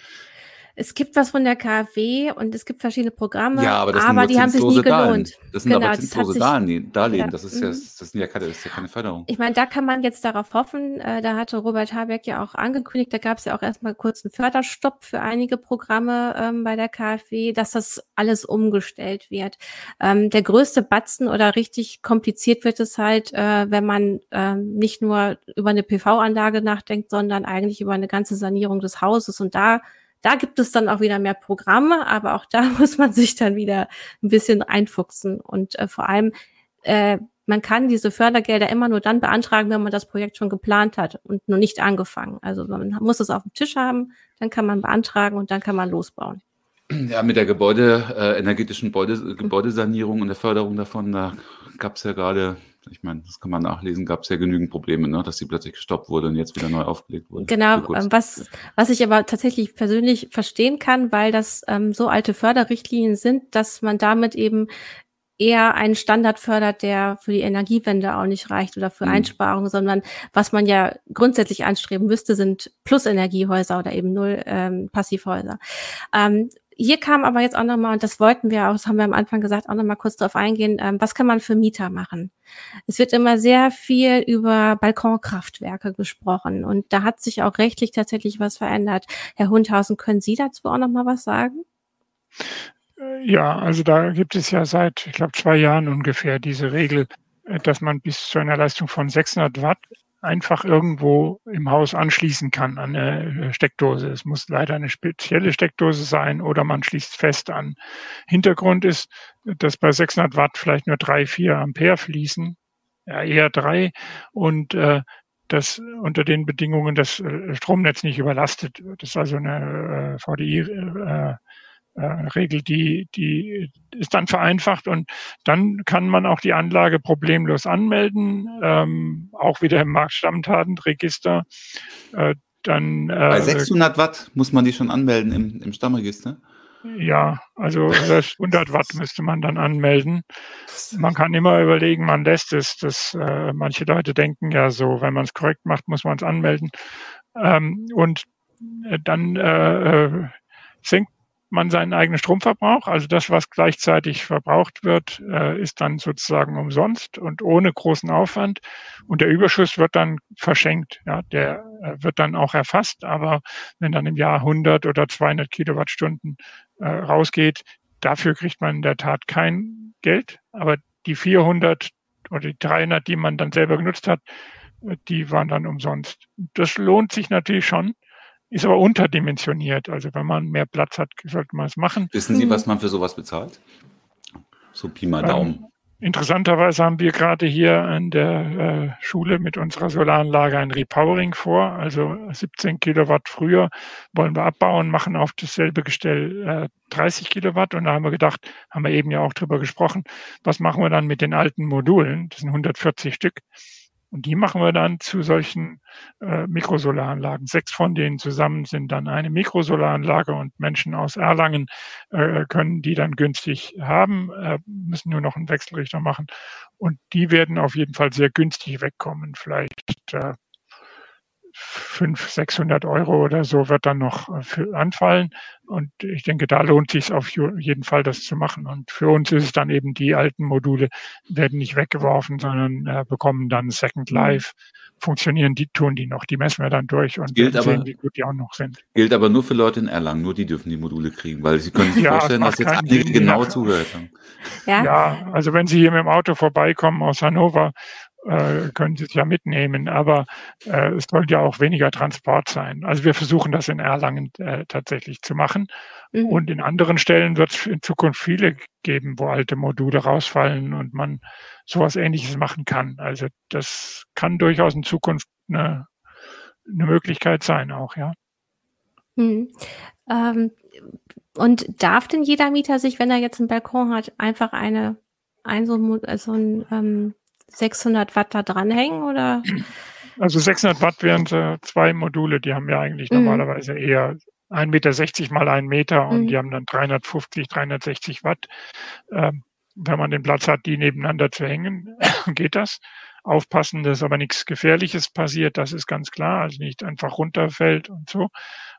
Es gibt was von der KfW und es gibt verschiedene Programme, Ja, aber das aber die haben sich nie gelohnt. Das sind aber Genau, das hat zinslose Darlehen. Darlehen. ja, Das ist ja, mhm. das sind ja keine, das ist ja keine Förderung. Ich meine, da kann man jetzt darauf hoffen, äh, da hatte Robert Habeck ja auch angekündigt, da gab es ja auch erstmal kurz einen Förderstopp für einige Programme ähm, bei der KfW, dass das alles umgestellt wird. Ähm, der größte Batzen oder richtig kompliziert wird es halt, äh, wenn man ähm, nicht nur über eine PV-Anlage nachdenkt, sondern eigentlich über eine ganze Sanierung des Hauses. Und da da gibt es dann auch wieder mehr Programme, aber auch da muss man sich dann wieder ein bisschen einfuchsen. Und äh, vor allem, äh, man kann diese Fördergelder immer nur dann beantragen, wenn man das Projekt schon geplant hat und noch nicht angefangen. Also man muss es auf dem Tisch haben, dann kann man beantragen und dann kann man losbauen. Ja, mit der Gebäude, äh, energetischen Gebäude, Gebäudesanierung und der Förderung davon, da gab es ja gerade, ich meine, das kann man nachlesen, gab es ja genügend Probleme, ne, dass die plötzlich gestoppt wurde und jetzt wieder neu aufgelegt wurde. Genau, ähm, was, was ich aber tatsächlich persönlich verstehen kann, weil das ähm, so alte Förderrichtlinien sind, dass man damit eben eher einen Standard fördert, der für die Energiewende auch nicht reicht oder für Mhm. Einsparungen, sondern was man ja grundsätzlich anstreben müsste, sind Plus-Energiehäuser oder eben Null ähm, Passivhäuser. Ähm, hier kam aber jetzt auch nochmal, und das wollten wir auch, das haben wir am Anfang gesagt, auch nochmal kurz darauf eingehen, ähm, was kann man für Mieter machen? Es wird immer sehr viel über Balkonkraftwerke gesprochen und da hat sich auch rechtlich tatsächlich was verändert. Herr Hundhausen, können Sie dazu auch nochmal was sagen? Äh, Ja, also da gibt es ja seit, ich glaube, zwei Jahren ungefähr diese Regel, äh, dass man bis zu einer Leistung von 600 Watt einfach irgendwo im Haus anschließen kann an eine äh, Steckdose. Es muss leider eine spezielle Steckdose sein oder man schließt fest an. Hintergrund ist, dass bei 600 Watt vielleicht nur drei, vier Ampere fließen, ja, eher drei und äh, das unter den Bedingungen das äh, Stromnetz nicht überlastet wird. Das ist also eine äh, VDI äh, Regel, die, die ist dann vereinfacht und dann kann man auch die Anlage problemlos anmelden, ähm, auch wieder im Marktstammdatenregister. Äh, dann Bei äh, 600 Watt muss man die schon anmelden im, im Stammregister. ja, also selbst 100 Watt müsste man dann anmelden. Man kann immer überlegen, man lässt es. Das, äh, manche Leute denken ja so, wenn man es korrekt macht, muss man es anmelden. Ähm, und äh, dann äh, äh, senkt man seinen eigenen Stromverbrauch. Also das, was gleichzeitig verbraucht wird, äh, ist dann sozusagen umsonst und ohne großen Aufwand. Und der Überschuss wird dann verschenkt. Ja, der äh, wird dann auch erfasst. Aber wenn dann im Jahr 100 oder 200 Kilowattstunden äh, rausgeht, dafür kriegt man in der Tat kein Geld. Aber die 400 oder die 300, die man dann selber genutzt hat, die waren dann umsonst. Das lohnt sich natürlich schon ist aber unterdimensioniert. Also wenn man mehr Platz hat, sollte man es machen. Wissen Sie, Mhm. was man für sowas bezahlt? So Pi mal Ähm, Daumen. Interessanterweise haben wir gerade hier an der äh, Schule mit unserer Solaranlage ein Repowering vor. Also 17 Kilowatt früher wollen wir abbauen, machen auf dasselbe Gestell äh, 30 Kilowatt. Und da haben wir gedacht, haben wir eben ja auch drüber gesprochen, was machen wir dann mit den alten Modulen? Das sind 140 Stück. Und die machen wir dann zu solchen äh, Mikrosolaranlagen. Sechs von denen zusammen sind dann eine Mikrosolaranlage und Menschen aus Erlangen äh, können die dann günstig haben, äh, müssen nur noch einen Wechselrichter machen. Und die werden auf jeden Fall sehr günstig wegkommen. Vielleicht äh, 500, 600 Euro oder so wird dann noch äh, für anfallen. Und ich denke, da lohnt sich auf jeden Fall, das zu machen. Und für uns ist es dann eben, die alten Module werden nicht weggeworfen, sondern äh, bekommen dann Second Life. Funktionieren die, tun die noch. Die messen wir dann durch und Gilt sehen, aber- wie gut die auch noch sind. Gilt aber nur für Leute in Erlangen, nur die dürfen die Module kriegen, weil Sie können sich Ja, vorstellen, dass jetzt einige genau ja. zugehört haben. Ja, Ja, also wenn Sie hier mit dem Auto vorbeikommen aus Hannover, äh, können Sie es ja mitnehmen, aber äh, es soll ja auch weniger Transport sein. Also wir versuchen das in Erlangen äh, tatsächlich zu machen. Mhm. Und in anderen Stellen wird es in Zukunft viele geben, wo alte Module rausfallen und man sowas ähnliches machen kann. Also das kann durchaus in Zukunft eine, eine Möglichkeit sein auch, ja. Mhm. Ähm, und darf denn jeder Mieter sich, wenn er jetzt einen Balkon hat, einfach eine, ein so, ein so ein ähm, 600 Watt da dranhängen oder? Also 600 Watt wären äh, zwei Module, die haben ja eigentlich Mhm. normalerweise eher 1,60 Meter mal 1 Meter und Mhm. die haben dann 350, 360 Watt. Ähm, wenn man den Platz hat, die nebeneinander zu hängen, geht das. Aufpassen, dass aber nichts Gefährliches passiert, das ist ganz klar, also nicht einfach runterfällt und so.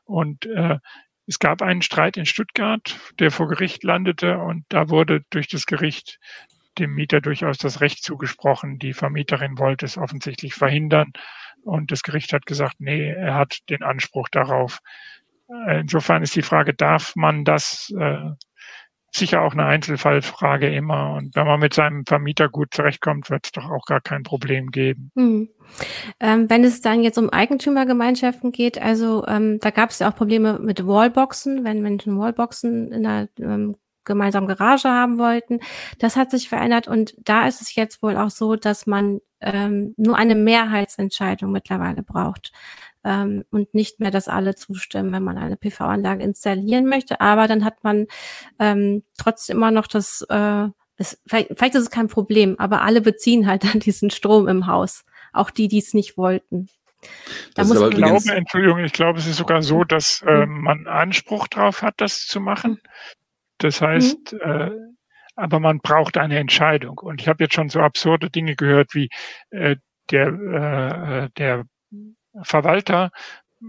Und äh, Es gab einen Streit in Stuttgart, der vor Gericht landete und da wurde durch das Gericht dem Mieter durchaus das Recht zugesprochen. Die Vermieterin wollte es offensichtlich verhindern und das Gericht hat gesagt, nee, er hat den Anspruch darauf. Äh, insofern ist die Frage, darf man das äh, sicher auch eine Einzelfallfrage immer. Und wenn man mit seinem Vermieter gut zurechtkommt, wird es doch auch gar kein Problem geben. Hm. Ähm, wenn es dann jetzt um Eigentümergemeinschaften geht, also ähm, da gab es ja auch Probleme mit Wallboxen, wenn Menschen Wallboxen in einer ähm, gemeinsamen Garage haben wollten. Das hat sich verändert und da ist es jetzt wohl auch so, dass man ähm, nur eine Mehrheitsentscheidung mittlerweile braucht ähm, und nicht mehr, dass alle zustimmen, wenn man eine PV-Anlage installieren möchte. Aber dann hat man ähm, trotzdem immer noch das, äh, es, vielleicht, vielleicht ist es kein Problem, aber alle beziehen halt dann diesen Strom im Haus, auch die, die es nicht wollten. Da muss ich glaube, Entschuldigung, ich glaube, es ist sogar so, dass äh, man Anspruch drauf hat, das zu machen. Das heißt, mhm. äh, aber man braucht eine Entscheidung. Und ich habe jetzt schon so absurde Dinge gehört wie äh, der, äh, der Verwalter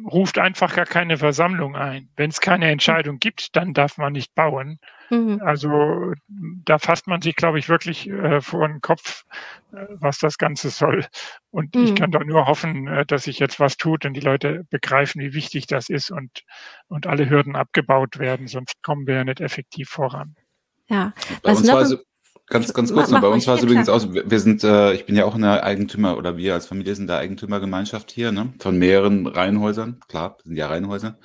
ruft einfach gar keine Versammlung ein. Wenn es keine Entscheidung gibt, dann darf man nicht bauen. Mhm. Also da fasst man sich, glaube ich, wirklich äh, vor den Kopf, äh, was das Ganze soll. Und mhm. ich kann doch nur hoffen, äh, dass sich jetzt was tut und die Leute begreifen, wie wichtig das ist und, und alle Hürden abgebaut werden, sonst kommen wir ja nicht effektiv voran. Ja, was noch, Ganz, ganz kurz noch, bei uns war es übrigens aus, wir sind, äh, ich bin ja auch in der Eigentümer, oder wir als Familie sind der Eigentümergemeinschaft hier, ne? Von mehreren Reihenhäusern, klar, sind ja Reihenhäuser.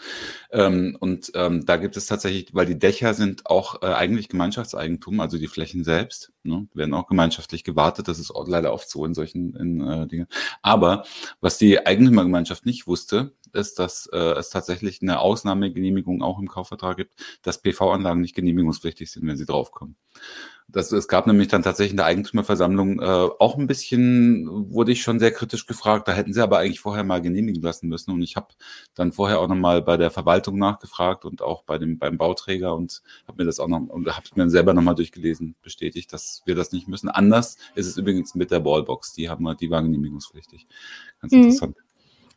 Ähm, und ähm, da gibt es tatsächlich, weil die Dächer sind auch äh, eigentlich Gemeinschaftseigentum, also die Flächen selbst, ne? werden auch gemeinschaftlich gewartet. Das ist leider oft so in solchen in, äh, Dingen. Aber was die Eigentümergemeinschaft nicht wusste, ist, dass äh, es tatsächlich eine Ausnahmegenehmigung auch im Kaufvertrag gibt, dass PV-Anlagen nicht genehmigungspflichtig sind, wenn sie draufkommen. Das, es gab nämlich dann tatsächlich in der Eigentümerversammlung äh, auch ein bisschen, wurde ich schon sehr kritisch gefragt. Da hätten sie aber eigentlich vorher mal genehmigen lassen müssen. Und ich habe dann vorher auch nochmal bei der Verwaltung nachgefragt und auch bei dem beim Bauträger und habe mir das auch noch und habe mir selber nochmal durchgelesen, bestätigt, dass wir das nicht müssen. Anders ist es übrigens mit der Ballbox. Die haben die war genehmigungspflichtig. Ganz mhm. interessant.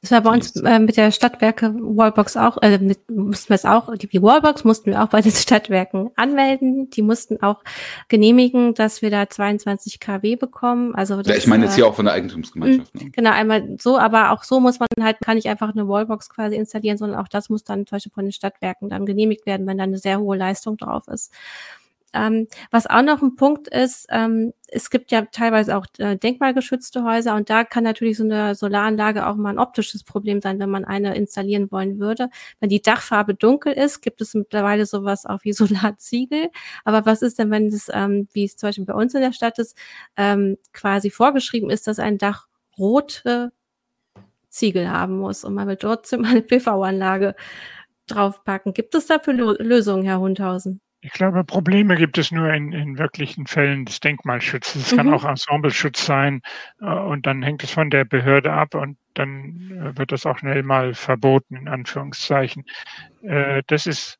Das war bei uns äh, mit der Stadtwerke Wallbox auch, äh, mit, mussten wir es auch, die Wallbox mussten wir auch bei den Stadtwerken anmelden. Die mussten auch genehmigen, dass wir da 22 kW bekommen. Also das, ja, ich meine jetzt hier auch von der Eigentumsgemeinschaft. Ne? Genau, einmal so, aber auch so muss man halt, kann ich einfach eine Wallbox quasi installieren, sondern auch das muss dann zum Beispiel von den Stadtwerken dann genehmigt werden, wenn da eine sehr hohe Leistung drauf ist. Ähm, was auch noch ein Punkt ist, ähm, es gibt ja teilweise auch äh, denkmalgeschützte Häuser und da kann natürlich so eine Solaranlage auch mal ein optisches Problem sein, wenn man eine installieren wollen würde. Wenn die Dachfarbe dunkel ist, gibt es mittlerweile sowas auch wie Solarziegel. Aber was ist denn, wenn es, ähm, wie es zum Beispiel bei uns in der Stadt ist, ähm, quasi vorgeschrieben ist, dass ein Dach rote Ziegel haben muss und man will trotzdem eine PV-Anlage draufpacken. Gibt es dafür Lösungen, Herr Hundhausen? Ich glaube, Probleme gibt es nur in, in wirklichen Fällen des Denkmalschutzes. Es mhm. kann auch Ensembleschutz sein äh, und dann hängt es von der Behörde ab und dann äh, wird das auch schnell mal verboten, in Anführungszeichen. Äh, das ist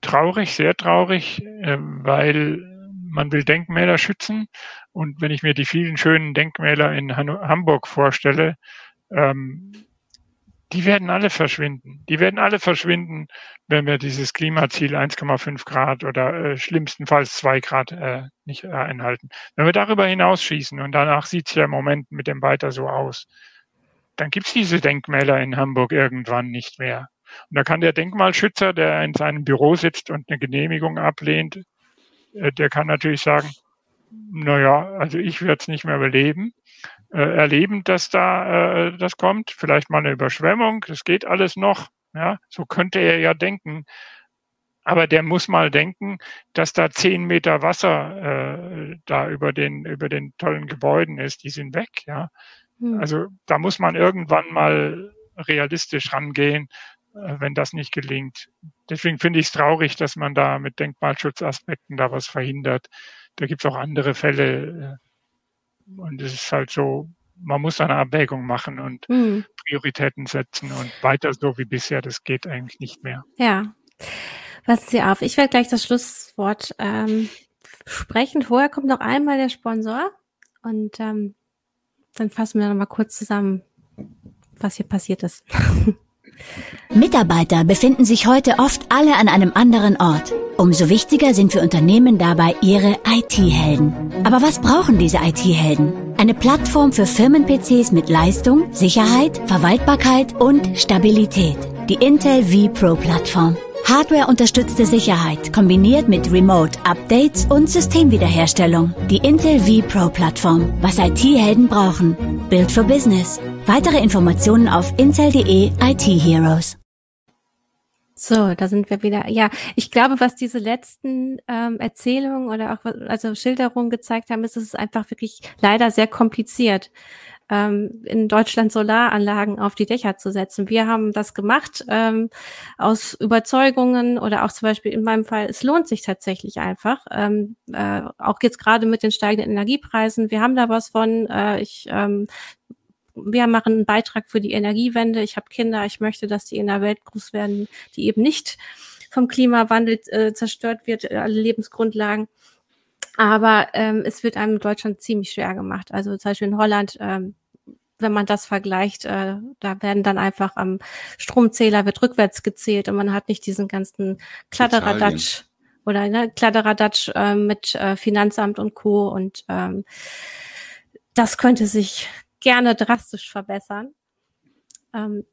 traurig, sehr traurig, weil man will Denkmäler schützen und wenn ich mir die vielen schönen Denkmäler in Hamburg vorstelle, ähm, die werden alle verschwinden. Die werden alle verschwinden, wenn wir dieses Klimaziel 1,5 Grad oder äh, schlimmstenfalls 2 Grad äh, nicht äh, einhalten. Wenn wir darüber hinausschießen und danach sieht es ja im Moment mit dem weiter so aus, dann gibt es diese Denkmäler in Hamburg irgendwann nicht mehr. Und da kann der Denkmalschützer, der in seinem Büro sitzt und eine Genehmigung ablehnt, äh, der kann natürlich sagen, naja, also ich werde es nicht mehr überleben erleben, dass da äh, das kommt. Vielleicht mal eine Überschwemmung, das geht alles noch. Ja, so könnte er ja denken. Aber der muss mal denken, dass da zehn Meter Wasser äh, da über den, über den tollen Gebäuden ist. Die sind weg, ja. Hm. Also da muss man irgendwann mal realistisch rangehen, äh, wenn das nicht gelingt. Deswegen finde ich es traurig, dass man da mit Denkmalschutzaspekten da was verhindert. Da gibt es auch andere Fälle, äh, und es ist halt so, man muss eine Abwägung machen und mhm. Prioritäten setzen und weiter so wie bisher, das geht eigentlich nicht mehr. Ja. Passen Sie auf, ich werde gleich das Schlusswort ähm, sprechen. Vorher kommt noch einmal der Sponsor und ähm, dann fassen wir noch mal kurz zusammen, was hier passiert ist. Mitarbeiter befinden sich heute oft alle an einem anderen Ort. Umso wichtiger sind für Unternehmen dabei ihre IT-Helden. Aber was brauchen diese IT-Helden? Eine Plattform für Firmen-PCs mit Leistung, Sicherheit, Verwaltbarkeit und Stabilität. Die Intel vPro-Plattform. Hardware-unterstützte Sicherheit kombiniert mit Remote-Updates und Systemwiederherstellung. Die Intel vPro-Plattform. Was IT-Helden brauchen. Build for Business. Weitere Informationen auf intel.de IT Heroes. So, da sind wir wieder. Ja, ich glaube, was diese letzten ähm, Erzählungen oder auch also Schilderungen gezeigt haben, ist, es ist einfach wirklich leider sehr kompliziert ähm, in Deutschland Solaranlagen auf die Dächer zu setzen. Wir haben das gemacht ähm, aus Überzeugungen oder auch zum Beispiel in meinem Fall, es lohnt sich tatsächlich einfach. Ähm, äh, auch jetzt gerade mit den steigenden Energiepreisen. Wir haben da was von. Äh, ich ähm, wir machen einen Beitrag für die Energiewende. Ich habe Kinder, ich möchte, dass die in der Welt groß werden, die eben nicht vom Klimawandel äh, zerstört wird, alle Lebensgrundlagen. Aber ähm, es wird einem in Deutschland ziemlich schwer gemacht. Also zum Beispiel in Holland, ähm, wenn man das vergleicht, äh, da werden dann einfach am Stromzähler wird rückwärts gezählt und man hat nicht diesen ganzen Kladderadatsch oder ne, Kladderadatsch äh, mit äh, Finanzamt und Co. Und ähm, das könnte sich gerne drastisch verbessern. Ähm,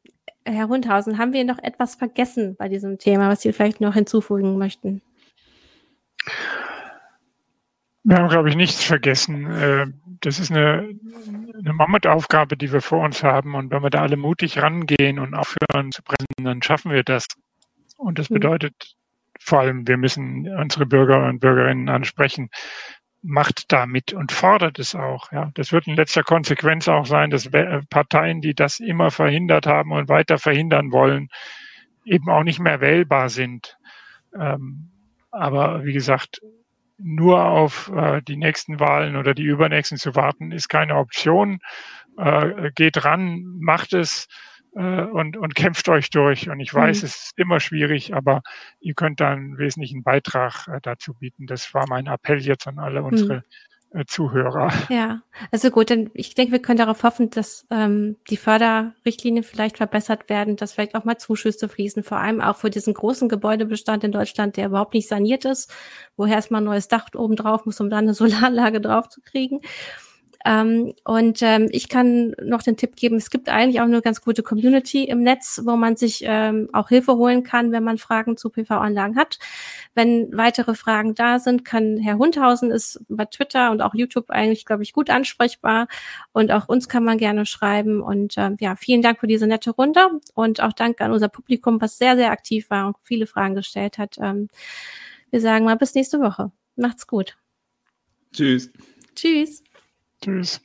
Herr Hundhausen, haben wir noch etwas vergessen bei diesem Thema, was Sie vielleicht noch hinzufügen möchten? Wir haben, glaube ich, nichts vergessen. Äh, das ist eine, eine Mammutaufgabe, die wir vor uns haben. Und wenn wir da alle mutig rangehen und aufhören zu pressen, dann schaffen wir das. Und das mhm. bedeutet vor allem, wir müssen unsere Bürger und Bürgerinnen ansprechen. Macht damit und fordert es auch. Ja, das wird in letzter Konsequenz auch sein, dass Parteien, die das immer verhindert haben und weiter verhindern wollen, eben auch nicht mehr wählbar sind. Ähm, aber wie gesagt, nur auf äh, die nächsten Wahlen oder die übernächsten zu warten, ist keine Option. Äh, geht ran, macht es äh, und, und kämpft euch durch. Und ich weiß, mhm. es ist immer schwierig, aber ihr könnt da einen wesentlichen Beitrag äh, dazu bieten. Das war mein Appell jetzt an alle unsere mhm. Zuhörer. Ja, also gut, dann ich denke, wir können darauf hoffen, dass ähm, die Förderrichtlinien vielleicht verbessert werden, dass vielleicht auch mal Zuschüsse fließen, vor allem auch für diesen großen Gebäudebestand in Deutschland, der überhaupt nicht saniert ist, woher erstmal ein neues Dach oben drauf muss, um dann eine Solaranlage drauf zu kriegen. Ähm, und ähm, ich kann noch den Tipp geben, es gibt eigentlich auch eine ganz gute Community im Netz, wo man sich ähm, auch Hilfe holen kann, wenn man Fragen zu PV-Anlagen hat. Wenn weitere Fragen da sind, kann Herr Hundhausen ist bei Twitter und auch YouTube eigentlich, glaube ich, gut ansprechbar. Und auch uns kann man gerne schreiben. Und ähm, ja, vielen Dank für diese nette Runde und auch Dank an unser Publikum, was sehr, sehr aktiv war und viele Fragen gestellt hat. Ähm, wir sagen mal bis nächste Woche. Macht's gut. Tschüss. Tschüss. Tschüss.